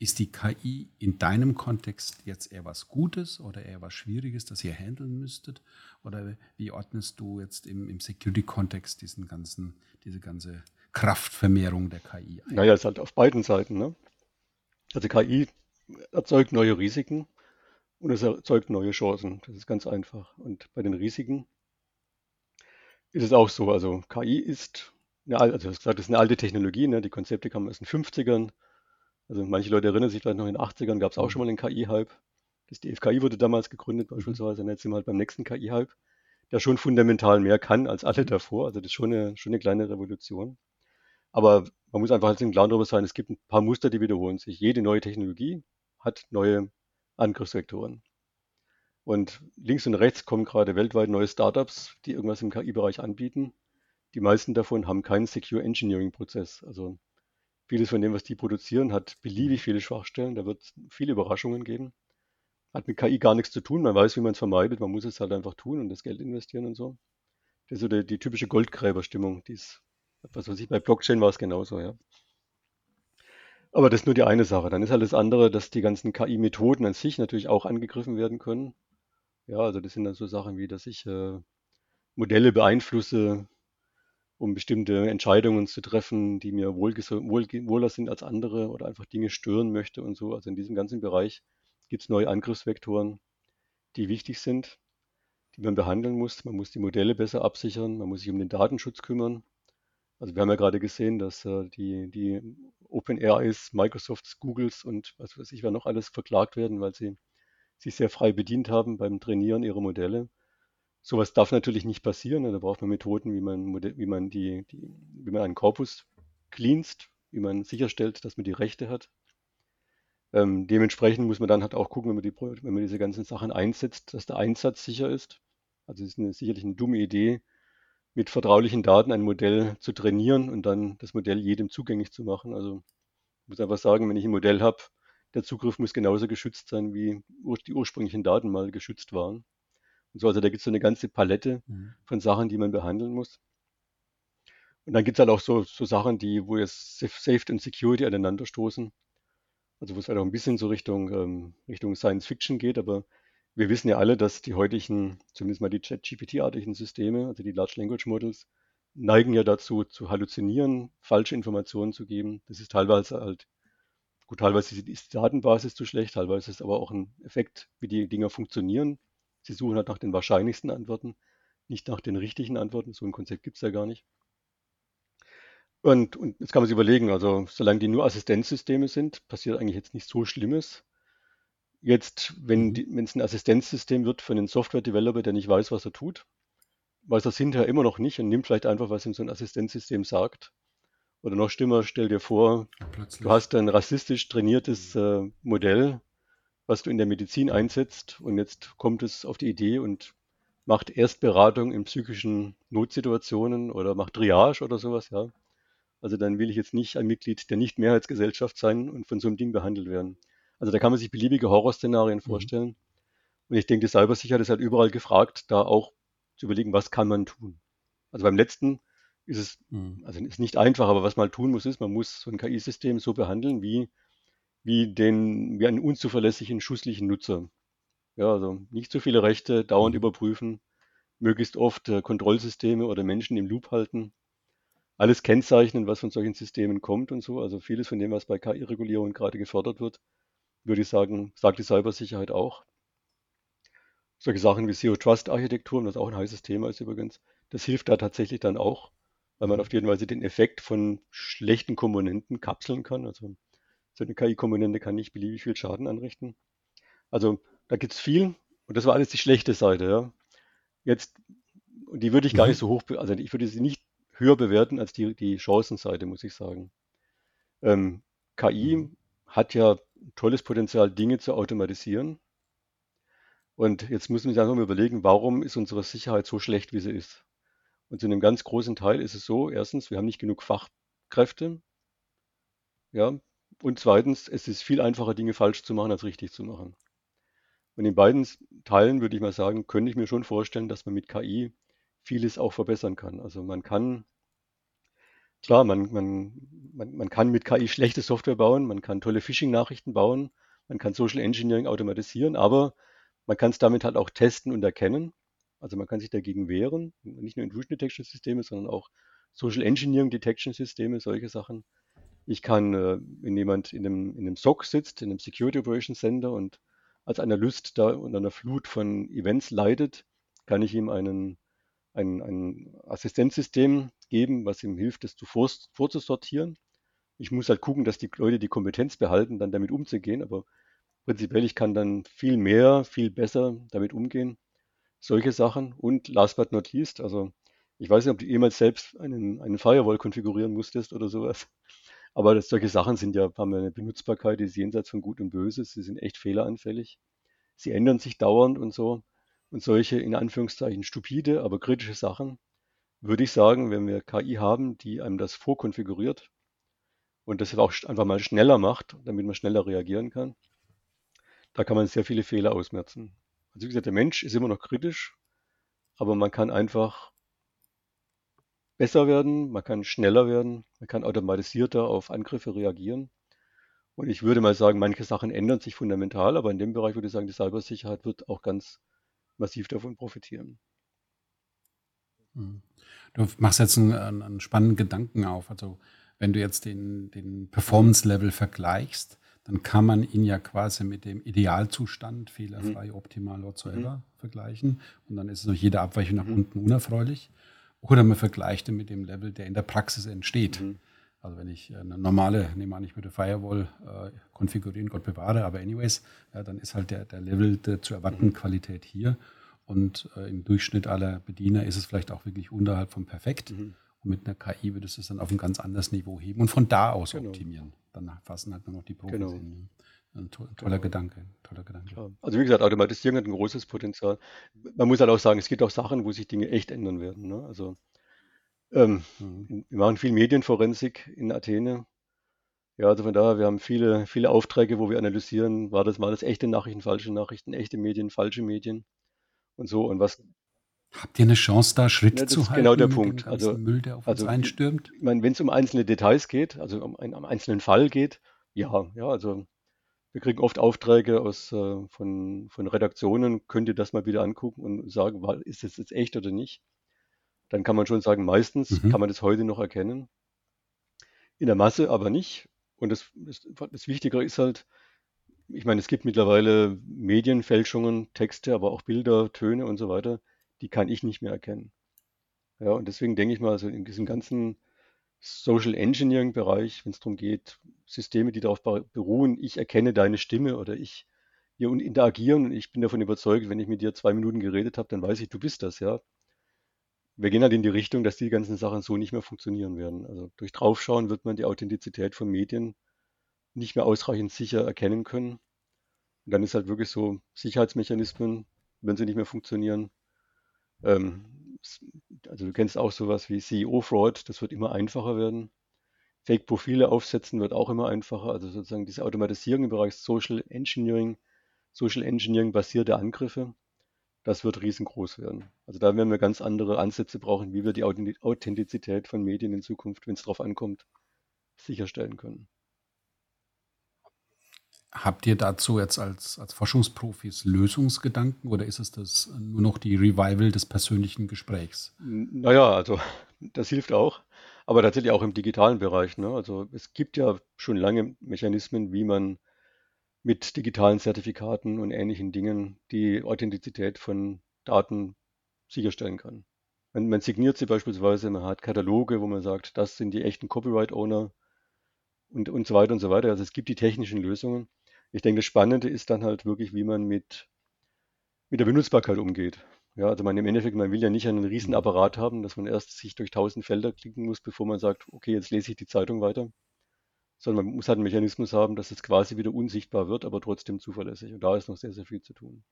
Ist die KI in deinem Kontext jetzt eher was Gutes oder eher was Schwieriges, das ihr handeln müsstet? Oder wie ordnest du jetzt im, im Security-Kontext diesen ganzen, diese ganze Kraftvermehrung der KI ein? Naja, es ist halt auf beiden Seiten. Ne? Also KI erzeugt neue Risiken und es erzeugt neue Chancen. Das ist ganz einfach. Und bei den Risiken ist es auch so. Also KI ist, eine, also gesagt, das ist eine alte Technologie. Ne? Die Konzepte kamen aus den 50ern. Also manche Leute erinnern sich vielleicht noch in den 80ern gab es auch schon mal einen KI-Hype. Das DFKI wurde damals gegründet beispielsweise. Und jetzt sind wir halt beim nächsten KI-Hype, der schon fundamental mehr kann als alle davor. Also das ist schon eine, schon eine kleine Revolution. Aber man muss einfach halt im Klaren darüber sein, es gibt ein paar Muster, die wiederholen sich. Jede neue Technologie hat neue Angriffsvektoren. Und links und rechts kommen gerade weltweit neue Startups, die irgendwas im KI-Bereich anbieten. Die meisten davon haben keinen Secure Engineering-Prozess. Also vieles von dem, was die produzieren, hat beliebig viele Schwachstellen. Da wird es viele Überraschungen geben. Hat mit KI gar nichts zu tun. Man weiß, wie man es vermeidet. Man muss es halt einfach tun und das Geld investieren und so. Das ist so die, die typische Goldgräberstimmung. Die ist, was weiß ich, bei Blockchain war es genauso, ja. Aber das ist nur die eine Sache. Dann ist halt das andere, dass die ganzen KI-Methoden an sich natürlich auch angegriffen werden können. Ja, also das sind dann so Sachen wie, dass ich äh, Modelle beeinflusse, um bestimmte Entscheidungen zu treffen, die mir wohl, wohl, wohler sind als andere oder einfach Dinge stören möchte und so. Also in diesem ganzen Bereich gibt es neue Angriffsvektoren, die wichtig sind, die man behandeln muss. Man muss die Modelle besser absichern, man muss sich um den Datenschutz kümmern. Also wir haben ja gerade gesehen, dass äh, die, die OpenAIs, Microsofts, Googles und was weiß ich, wer noch alles verklagt werden, weil sie sich sehr frei bedient haben beim Trainieren ihrer Modelle. Sowas darf natürlich nicht passieren. Da braucht man Methoden, wie man, wie man, die, die, wie man einen Korpus cleanst, wie man sicherstellt, dass man die Rechte hat. Ähm, dementsprechend muss man dann halt auch gucken, wenn man, die, wenn man diese ganzen Sachen einsetzt, dass der Einsatz sicher ist. Also es ist eine, sicherlich eine dumme Idee, mit vertraulichen Daten ein Modell zu trainieren und dann das Modell jedem zugänglich zu machen. Also ich muss einfach sagen, wenn ich ein Modell habe, der Zugriff muss genauso geschützt sein, wie die ursprünglichen Daten mal geschützt waren. Und so, also da gibt es so eine ganze Palette mhm. von Sachen, die man behandeln muss. Und dann gibt es halt auch so, so Sachen, die, wo jetzt Safety und Security aneinander stoßen. Also wo es halt auch ein bisschen so Richtung, ähm, Richtung Science Fiction geht, aber wir wissen ja alle, dass die heutigen, zumindest mal die Chat-GPT-artigen Systeme, also die Large Language Models, neigen ja dazu, zu halluzinieren, falsche Informationen zu geben. Das ist teilweise halt, gut, teilweise ist die Datenbasis zu schlecht, teilweise ist es aber auch ein Effekt, wie die Dinger funktionieren. Sie suchen halt nach den wahrscheinlichsten Antworten, nicht nach den richtigen Antworten. So ein Konzept gibt es ja gar nicht. Und, und jetzt kann man sich überlegen, also solange die nur Assistenzsysteme sind, passiert eigentlich jetzt nicht so Schlimmes. Jetzt, wenn mhm. es ein Assistenzsystem wird von einem Software-Developer, der nicht weiß, was er tut, weiß er es hinterher immer noch nicht und nimmt vielleicht einfach, was ihm so ein Assistenzsystem sagt. Oder noch schlimmer, stell dir vor, ja, du hast ein rassistisch trainiertes äh, Modell, was du in der Medizin einsetzt und jetzt kommt es auf die Idee und macht Erstberatung in psychischen Notsituationen oder macht Triage oder sowas, ja. Also dann will ich jetzt nicht ein Mitglied der Nicht-Mehrheitsgesellschaft sein und von so einem Ding behandelt werden. Also da kann man sich beliebige Horrorszenarien mhm. vorstellen. Und ich denke, die Cybersicherheit ist halt überall gefragt, da auch zu überlegen, was kann man tun. Also beim letzten ist es, mhm. also ist nicht einfach, aber was man tun muss, ist, man muss so ein KI-System so behandeln, wie wie den, wie einen unzuverlässigen, schusslichen Nutzer. Ja, also nicht zu viele Rechte, dauernd mhm. überprüfen, möglichst oft äh, Kontrollsysteme oder Menschen im Loop halten, alles kennzeichnen, was von solchen Systemen kommt und so. Also vieles von dem, was bei KI-Regulierung gerade gefördert wird, würde ich sagen, sagt die Cybersicherheit auch. Solche Sachen wie Zero-Trust-Architekturen, was auch ein heißes Thema ist übrigens, das hilft da tatsächlich dann auch, weil man auf jeden Weise den Effekt von schlechten Komponenten kapseln kann. Also so eine KI-Komponente kann nicht beliebig viel Schaden anrichten. Also da gibt es viel und das war alles die schlechte Seite. Ja. Jetzt, und die würde ich gar mhm. nicht so hoch, also ich würde sie nicht höher bewerten als die, die Chancenseite, muss ich sagen. Ähm, KI mhm. hat ja tolles Potenzial, Dinge zu automatisieren. Und jetzt müssen wir uns einfach mal überlegen, warum ist unsere Sicherheit so schlecht, wie sie ist? Und zu einem ganz großen Teil ist es so, erstens, wir haben nicht genug Fachkräfte. Ja, und zweitens, es ist viel einfacher, Dinge falsch zu machen, als richtig zu machen. Und in beiden Teilen würde ich mal sagen, könnte ich mir schon vorstellen, dass man mit KI vieles auch verbessern kann. Also man kann, klar, man, man, man, man kann mit KI schlechte Software bauen, man kann tolle Phishing-Nachrichten bauen, man kann Social Engineering automatisieren, aber man kann es damit halt auch testen und erkennen. Also man kann sich dagegen wehren, nicht nur Intrusion Detection Systeme, sondern auch Social Engineering Detection Systeme, solche Sachen. Ich kann, äh, wenn jemand in einem, in einem SOC sitzt, in einem Security Operations Center und als Analyst da unter einer Flut von Events leidet, kann ich ihm einen, ein, ein Assistenzsystem geben, was ihm hilft, das zu vor, vorzusortieren. Ich muss halt gucken, dass die Leute die Kompetenz behalten, dann damit umzugehen, aber prinzipiell, ich kann dann viel mehr, viel besser damit umgehen. Solche Sachen. Und last but not least, also Ich weiß nicht, ob du jemals selbst einen, einen Firewall konfigurieren musstest oder sowas. Aber das, solche Sachen sind ja, haben ja eine Benutzbarkeit, die ist jenseits von Gut und Böse. Sie sind echt fehleranfällig. Sie ändern sich dauernd und so. Und solche, in Anführungszeichen, stupide, aber kritische Sachen, würde ich sagen, wenn wir KI haben, die einem das vorkonfiguriert und das auch einfach mal schneller macht, damit man schneller reagieren kann, da kann man sehr viele Fehler ausmerzen. Also wie gesagt, der Mensch ist immer noch kritisch, aber man kann einfach besser werden, man kann schneller werden, man kann automatisierter auf Angriffe reagieren. Und ich würde mal sagen, manche Sachen ändern sich fundamental, aber in dem Bereich würde ich sagen, die Cybersicherheit wird auch ganz massiv davon profitieren. Hm. Du machst jetzt einen, einen spannenden Gedanken auf. Also wenn du jetzt den, den Performance-Level vergleichst, dann kann man ihn ja quasi mit dem Idealzustand, fehlerfrei, mhm. optimal, whatsoever, mhm. vergleichen. Und dann ist noch jede Abweichung nach mhm. unten unerfreulich. Oder man vergleicht ihn mit dem Level, der in der Praxis entsteht. Mhm. Also wenn ich eine normale, nehme an, ich würde Firewall äh, konfigurieren, Gott bewahre, aber anyways, ja, dann ist halt der, der Level der zu erwartenden mhm. Qualität hier. Und äh, im Durchschnitt aller Bediener ist es vielleicht auch wirklich unterhalb von perfekt. Mhm. Und mit einer KI würde es dann auf ein ganz anderes Niveau heben und von da aus genau. optimieren. Dann fassen halt nur noch die Profis genau. hin. Ein to toller genau. Gedanke, toller Gedanke. Ja. Also wie gesagt, Automatisierung hat ein großes Potenzial. Man muss halt auch sagen, es gibt auch Sachen, wo sich Dinge echt ändern werden. Ne? Also ähm, mhm. wir machen viel Medienforensik in Athene. Ja, also von daher, wir haben viele, viele Aufträge, wo wir analysieren, war das mal das echte Nachrichten, falsche Nachrichten, echte Medien, falsche Medien und so. Und was Habt ihr eine Chance, da Schritt ja, zu halten? Genau der Punkt. also, Müll, der auf also, uns einstürmt? Ich meine, wenn es um einzelne Details geht, also um einen, um einzelnen Fall geht, ja, ja, also wir kriegen oft Aufträge aus, äh, von, von Redaktionen, könnt ihr das mal wieder angucken und sagen, war, ist das jetzt echt oder nicht? Dann kann man schon sagen, meistens mhm. kann man das heute noch erkennen. In der Masse aber nicht. Und das, das, das Wichtigere ist halt, ich meine, es gibt mittlerweile Medienfälschungen, Texte, aber auch Bilder, Töne und so weiter, die kann ich nicht mehr erkennen. Ja, und deswegen denke ich mal, also in diesem ganzen Social Engineering Bereich, wenn es darum geht, Systeme, die darauf beruhen, ich erkenne deine Stimme oder ich wir interagieren und ich bin davon überzeugt, wenn ich mit dir zwei Minuten geredet habe, dann weiß ich, du bist das, ja. Wir gehen halt in die Richtung, dass die ganzen Sachen so nicht mehr funktionieren werden. Also durch Draufschauen wird man die Authentizität von Medien nicht mehr ausreichend sicher erkennen können. Und dann ist halt wirklich so Sicherheitsmechanismen, wenn sie nicht mehr funktionieren. Ähm, also du kennst auch sowas wie CEO-Fraud, das wird immer einfacher werden. Fake-Profile aufsetzen wird auch immer einfacher. Also sozusagen diese Automatisierung im Bereich Social Engineering, Social Engineering basierte Angriffe, das wird riesengroß werden. Also da werden wir ganz andere Ansätze brauchen, wie wir die Authentizität von Medien in Zukunft, wenn es darauf ankommt, sicherstellen können. Habt ihr dazu jetzt als, als Forschungsprofis Lösungsgedanken oder ist es das nur noch die Revival des persönlichen Gesprächs? Naja, also das hilft auch, aber tatsächlich auch im digitalen Bereich. Ne? Also es gibt ja schon lange Mechanismen, wie man mit digitalen Zertifikaten und ähnlichen Dingen die Authentizität von Daten sicherstellen kann. Man, man signiert sie beispielsweise, man hat Kataloge, wo man sagt, das sind die echten Copyright-Owner und, und so weiter und so weiter. Also es gibt die technischen Lösungen. Ich denke, das Spannende ist dann halt wirklich, wie man mit, mit der Benutzbarkeit umgeht. Ja, also man im Endeffekt, man will ja nicht einen riesen Apparat haben, dass man erst sich durch tausend Felder klicken muss, bevor man sagt, okay, jetzt lese ich die Zeitung weiter. Sondern man muss halt einen Mechanismus haben, dass es quasi wieder unsichtbar wird, aber trotzdem zuverlässig. Und da ist noch sehr, sehr viel zu tun.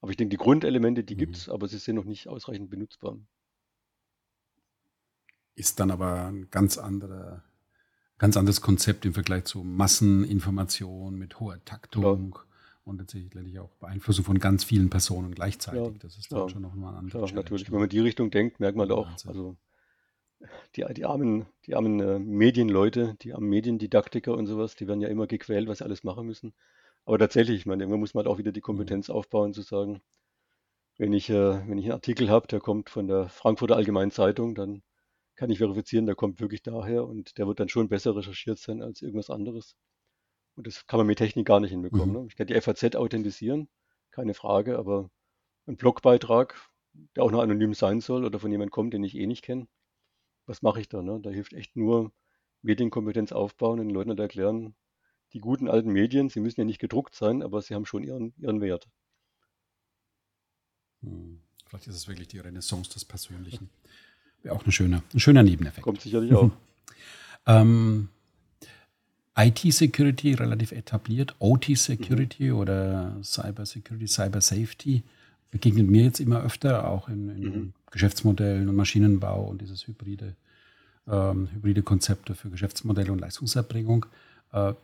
Aber ich denke, die Grundelemente, die mhm. gibt es, aber sie sind noch nicht ausreichend benutzbar. Ist dann aber ein ganz anderer ganz anderes Konzept im Vergleich zu Masseninformation mit hoher Taktung ja. und tatsächlich auch Beeinflussung von ganz vielen Personen gleichzeitig. Ja, das ist dann schon nochmal ein anderes. Ja, natürlich. Wenn man in die Richtung denkt, merkt man auch, also die, die armen, die armen äh, Medienleute, die armen Mediendidaktiker und sowas, die werden ja immer gequält, was sie alles machen müssen. Aber tatsächlich, ich meine, irgendwann muss man halt auch wieder die Kompetenz mhm. aufbauen, zu sagen, wenn ich, äh, wenn ich einen Artikel habe, der kommt von der Frankfurter Allgemeinen Zeitung, dann kann ich verifizieren, der kommt wirklich daher und der wird dann schon besser recherchiert sein als irgendwas anderes. Und das kann man mit Technik gar nicht hinbekommen. Mhm. Ne? Ich kann die FAZ authentisieren, keine Frage, aber ein Blogbeitrag, der auch noch anonym sein soll oder von jemandem kommt, den ich eh nicht kenne, was mache ich da? Ne? Da hilft echt nur Medienkompetenz aufbauen und den Leuten erklären, die guten alten Medien, sie müssen ja nicht gedruckt sein, aber sie haben schon ihren, ihren Wert. Hm. Vielleicht ist es wirklich die Renaissance des Persönlichen. wäre auch ein schöner, ein schöner Nebeneffekt. Kommt sicherlich auch. ähm, IT-Security relativ etabliert, OT-Security mhm. oder Cyber-Security, Cyber-Safety begegnet mir jetzt immer öfter, auch in, in mhm. Geschäftsmodellen und Maschinenbau und dieses hybride, ähm, hybride Konzepte für Geschäftsmodelle und Leistungserbringung. Äh,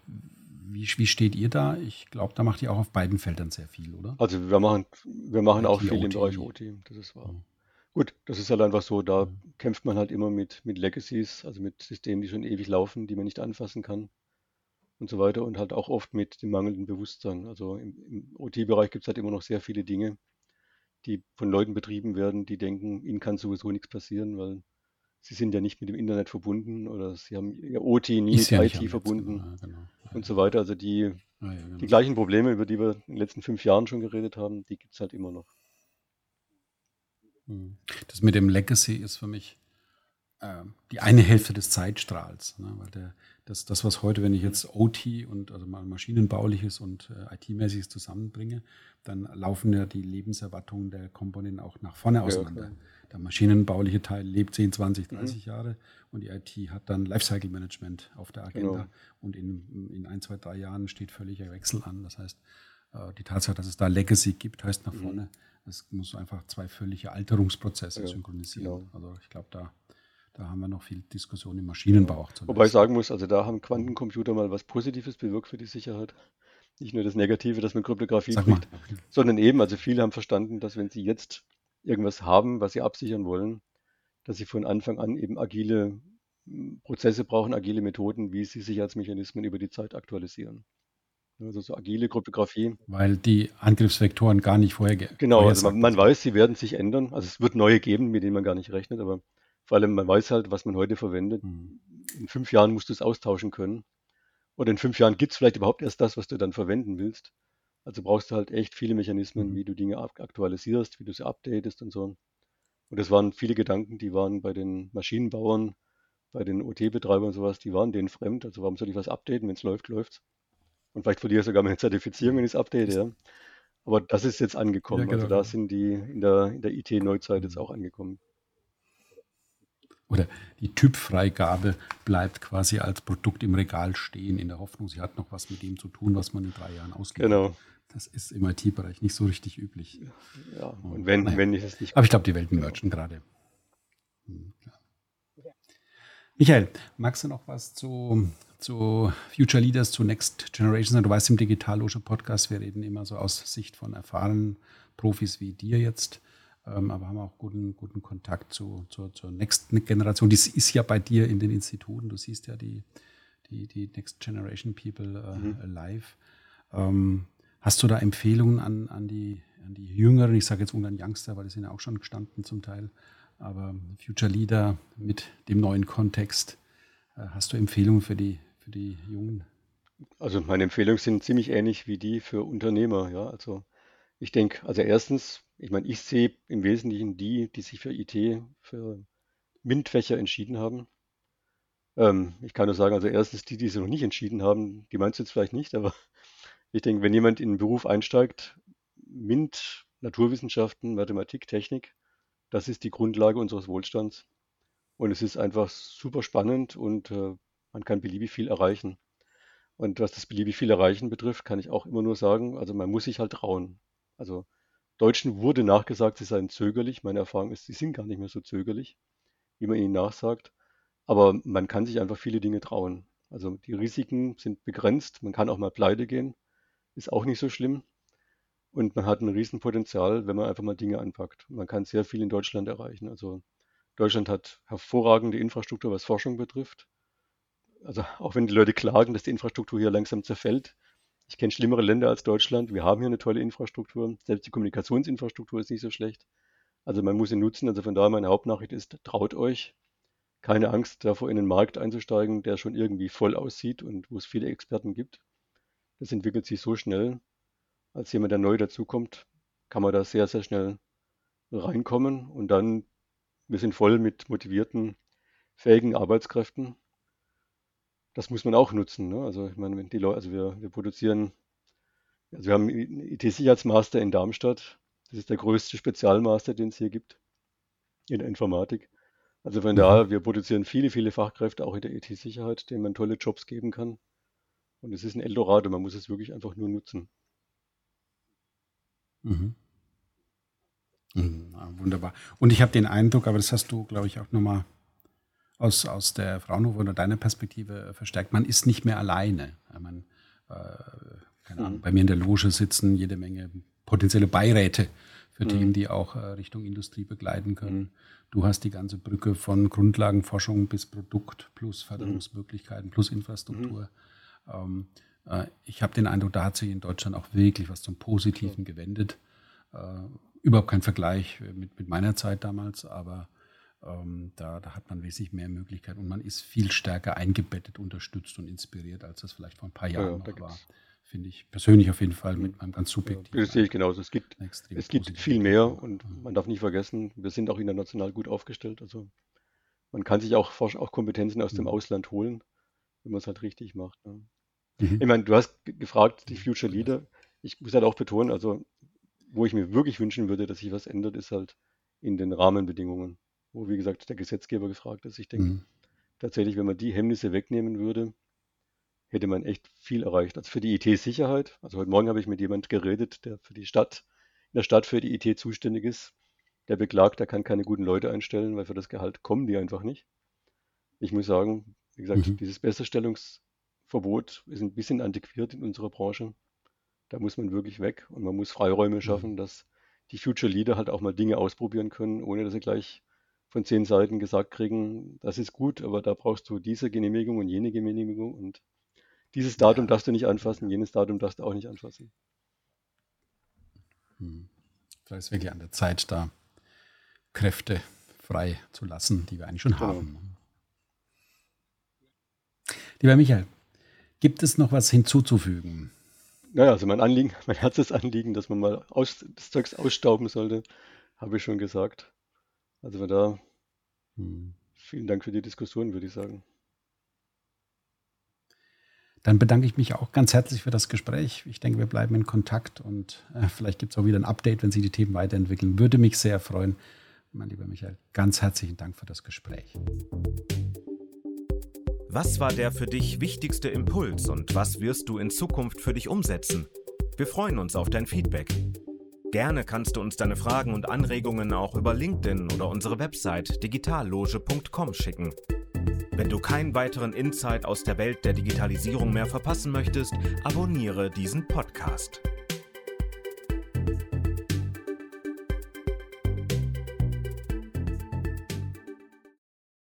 wie, wie, steht ihr da? Ich glaube, da macht ihr auch auf beiden Feldern sehr viel, oder? Also wir machen, wir machen auch viel OT. im Bereich OT, das ist wahr. Mhm. Gut, das ist halt einfach so, da mhm. kämpft man halt immer mit, mit Legacies, also mit Systemen, die schon ewig laufen, die man nicht anfassen kann und so weiter und halt auch oft mit dem mangelnden Bewusstsein. Also im, im OT-Bereich gibt es halt immer noch sehr viele Dinge, die von Leuten betrieben werden, die denken, ihnen kann sowieso nichts passieren, weil sie sind ja nicht mit dem Internet verbunden oder sie haben ihr OT nie Ist mit ja IT verbunden genau, genau. und so weiter. Also die, ja, ja, genau. die gleichen Probleme, über die wir in den letzten fünf Jahren schon geredet haben, die gibt es halt immer noch. Das mit dem Legacy ist für mich äh, die eine Hälfte des Zeitstrahls. Ne? Weil der, das, das, was heute, wenn ich jetzt OT und also mal maschinenbauliches und äh, IT-mäßiges zusammenbringe, dann laufen ja die Lebenserwartungen der Komponenten auch nach vorne auseinander. Ja, der maschinenbauliche Teil lebt 10, 20, 30 mhm. Jahre und die IT hat dann Lifecycle Management auf der Agenda genau. und in, in ein, zwei, drei Jahren steht völliger Wechsel an. Das heißt, äh, die Tatsache, dass es da Legacy gibt, heißt nach mhm. Es muss einfach zwei völlige Alterungsprozesse ja, synchronisieren. Genau. Also ich glaube, da da haben wir noch viel Diskussion im Maschinenbau. Auch Wobei ich sagen muss, also da haben Quantencomputer mal was Positives bewirkt für die Sicherheit. Nicht nur das Negative, das mit Kryptographie bringt, sondern eben, also viele haben verstanden, dass wenn sie jetzt irgendwas haben, was sie absichern wollen, dass sie von Anfang an eben agile hm, Prozesse brauchen, agile Methoden, wie sie Sicherheitsmechanismen über die Zeit aktualisieren. Also so agile Kryptographie. Weil die Angriffsvektoren gar nicht vorher Genau, also man, man, weiß, sie werden sich ändern. Also es wird neue geben, mit denen man gar nicht rechnet, aber vor allem, man weiß halt, was man heute verwendet. Mhm. In fünf Jahren musst du es austauschen können. Oder in fünf Jahren gibt es vielleicht überhaupt erst das, was du dann verwenden willst. Also brauchst du halt echt viele Mechanismen, mhm. wie du Dinge aktualisierst, wie du sie updatest und so. Und das waren viele Gedanken, die waren bei den Maschinenbauern, bei den OT-Betreibern und sowas, die waren denen fremd. Also warum soll ich was updaten, wenn es läuft, läuft's. Und vielleicht verliere ich sogar meine Zertifizierung, wenn ich es update, ja. Aber das ist jetzt angekommen. Ja, also genau. Also da sind die in der, in der IT-Neuzeit jetzt mhm. auch angekommen oder die Typfreigabe bleibt quasi als Produkt im Regal stehen, in der Hoffnung, sie hat noch was mit dem zu tun, was man in drei Jahren ausgibt. Genau. Das ist im IT-Bereich nicht so richtig üblich. Ja, und wenn, naja. wenn ich es nicht. Aber ich glaube, die Welten merchen gerade. Hm, Michael, magst du noch was zu, zu Future Leaders, zu Next Generation Du weißt, im Digitalloge Podcast, wir reden immer so aus Sicht von erfahrenen Profis wie dir jetzt ähm, aber haben auch guten, guten Kontakt zu, zu, zur nächsten Generation. Das ist ja bei dir in den Instituten. Du siehst ja die, die, die Next Generation People äh, mhm. live. Ähm, hast du da Empfehlungen an, an, die, an die Jüngeren? Ich sage jetzt ungern Youngster, weil die sind ja auch schon gestanden zum Teil. Aber Future Leader mit dem neuen Kontext. Äh, hast du Empfehlungen für die, für die Jungen? Also meine Empfehlungen sind ziemlich ähnlich wie die für Unternehmer. Ja, also ich denke, also erstens ich meine, ich sehe im Wesentlichen die, die sich für IT, für MINT-Fächer entschieden haben. Ähm, ich kann nur sagen, also erstens die, die sich noch nicht entschieden haben, die meinst du jetzt vielleicht nicht, aber ich denke, wenn jemand in den Beruf einsteigt, MINT, Naturwissenschaften, Mathematik, Technik, das ist die Grundlage unseres Wohlstands. Und es ist einfach super spannend und äh, man kann beliebig viel erreichen. Und was das beliebig viel erreichen betrifft, kann ich auch immer nur sagen, also man muss sich halt trauen. Also Deutschen wurde nachgesagt, sie seien zögerlich. Meine Erfahrung ist, sie sind gar nicht mehr so zögerlich, wie man ihnen nachsagt. Aber man kann sich einfach viele Dinge trauen. Also die Risiken sind begrenzt. Man kann auch mal pleite gehen. Ist auch nicht so schlimm. Und man hat ein Riesenpotenzial, wenn man einfach mal Dinge anpackt. Man kann sehr viel in Deutschland erreichen. Also Deutschland hat hervorragende Infrastruktur, was Forschung betrifft. Also auch wenn die Leute klagen, dass die Infrastruktur hier langsam zerfällt, ich kenne schlimmere Länder als Deutschland. Wir haben hier eine tolle Infrastruktur. Selbst die Kommunikationsinfrastruktur ist nicht so schlecht. Also man muss sie nutzen. Also von daher meine Hauptnachricht ist, traut euch. Keine Angst davor, in den Markt einzusteigen, der schon irgendwie voll aussieht und wo es viele Experten gibt. Das entwickelt sich so schnell. Als jemand, der neu dazukommt, kann man da sehr, sehr schnell reinkommen und dann, wir sind voll mit motivierten, fähigen Arbeitskräften das muss man auch nutzen. Ne? Also ich meine, wenn die Leute, also wir, wir produzieren, also wir haben einen IT-Sicherheitsmaster in Darmstadt. Das ist der größte Spezialmaster, den es hier gibt in der Informatik. Also von daher, wir produzieren viele, viele Fachkräfte auch in der IT-Sicherheit, denen man tolle Jobs geben kann. Und es ist ein Eldorado, man muss es wirklich einfach nur nutzen. Mhm. Mhm, wunderbar. Und ich habe den Eindruck, aber das hast du, glaube ich, auch nochmal aus, aus der Fraunhofer oder deiner Perspektive verstärkt, man ist nicht mehr alleine. Man, äh, keine Ahnung, mhm. bei mir in der Loge sitzen jede Menge potenzielle Beiräte für mhm. Themen, die auch äh, Richtung Industrie begleiten können. Mhm. Du hast die ganze Brücke von Grundlagenforschung bis Produkt plus Förderungsmöglichkeiten plus Infrastruktur. Mhm. Ähm, äh, ich habe den Eindruck, da hat sich in Deutschland auch wirklich was zum Positiven gewendet. Äh, überhaupt kein Vergleich mit, mit meiner Zeit damals, aber ähm, da, da, hat man wesentlich mehr Möglichkeiten und man ist viel stärker eingebettet, unterstützt und inspiriert, als das vielleicht vor ein paar Jahren ja, war. Finde ich persönlich auf jeden Fall mit meinem ganz subjektiven. Ja, das sehe ich genauso. Es gibt, es gibt viel mehr und mhm. man darf nicht vergessen, wir sind auch international gut aufgestellt. Also man kann sich auch, auch Kompetenzen aus mhm. dem Ausland holen, wenn man es halt richtig macht. Ne? Mhm. Ich meine, du hast gefragt, die mhm. Future Leader. Ich muss halt auch betonen, also wo ich mir wirklich wünschen würde, dass sich was ändert, ist halt in den Rahmenbedingungen, wo, wie gesagt, der Gesetzgeber gefragt ist. Ich denke mhm. tatsächlich, wenn man die Hemmnisse wegnehmen würde, hätte man echt viel erreicht. Also für die IT-Sicherheit, also heute Morgen habe ich mit jemand geredet, der für die Stadt, in der Stadt für die IT zuständig ist, der beklagt, er kann keine guten Leute einstellen, weil für das Gehalt kommen die einfach nicht. Ich muss sagen, wie gesagt, mhm. dieses Besserstellungsverbot ist ein bisschen antiquiert in unserer Branche. Da muss man wirklich weg und man muss Freiräume mhm. schaffen, dass die Future Leader halt auch mal Dinge ausprobieren können, ohne dass sie gleich von zehn Seiten gesagt kriegen, das ist gut, aber da brauchst du diese Genehmigung und jene Genehmigung und dieses Datum darfst du nicht anfassen, jenes Datum darfst du auch nicht anfassen. Hm. Vielleicht ist wirklich an der Zeit, da Kräfte frei zu lassen, die wir eigentlich schon genau. haben. Lieber Michael, gibt es noch was hinzuzufügen? Naja, also mein Anliegen, mein Herzensanliegen, dass man mal aus, das Zeugs ausstauben sollte, habe ich schon gesagt. Also von da, hm. vielen Dank für die Diskussion, würde ich sagen. Dann bedanke ich mich auch ganz herzlich für das Gespräch. Ich denke, wir bleiben in Kontakt und äh, vielleicht gibt es auch wieder ein Update, wenn sich die Themen weiterentwickeln. Würde mich sehr freuen. Mein lieber Michael, ganz herzlichen Dank für das Gespräch. Was war der für dich wichtigste Impuls und was wirst du in Zukunft für dich umsetzen? Wir freuen uns auf dein Feedback. Gerne kannst du uns deine Fragen und Anregungen auch über LinkedIn oder unsere Website digitalloge.com schicken. Wenn du keinen weiteren Insight aus der Welt der Digitalisierung mehr verpassen möchtest, abonniere diesen Podcast.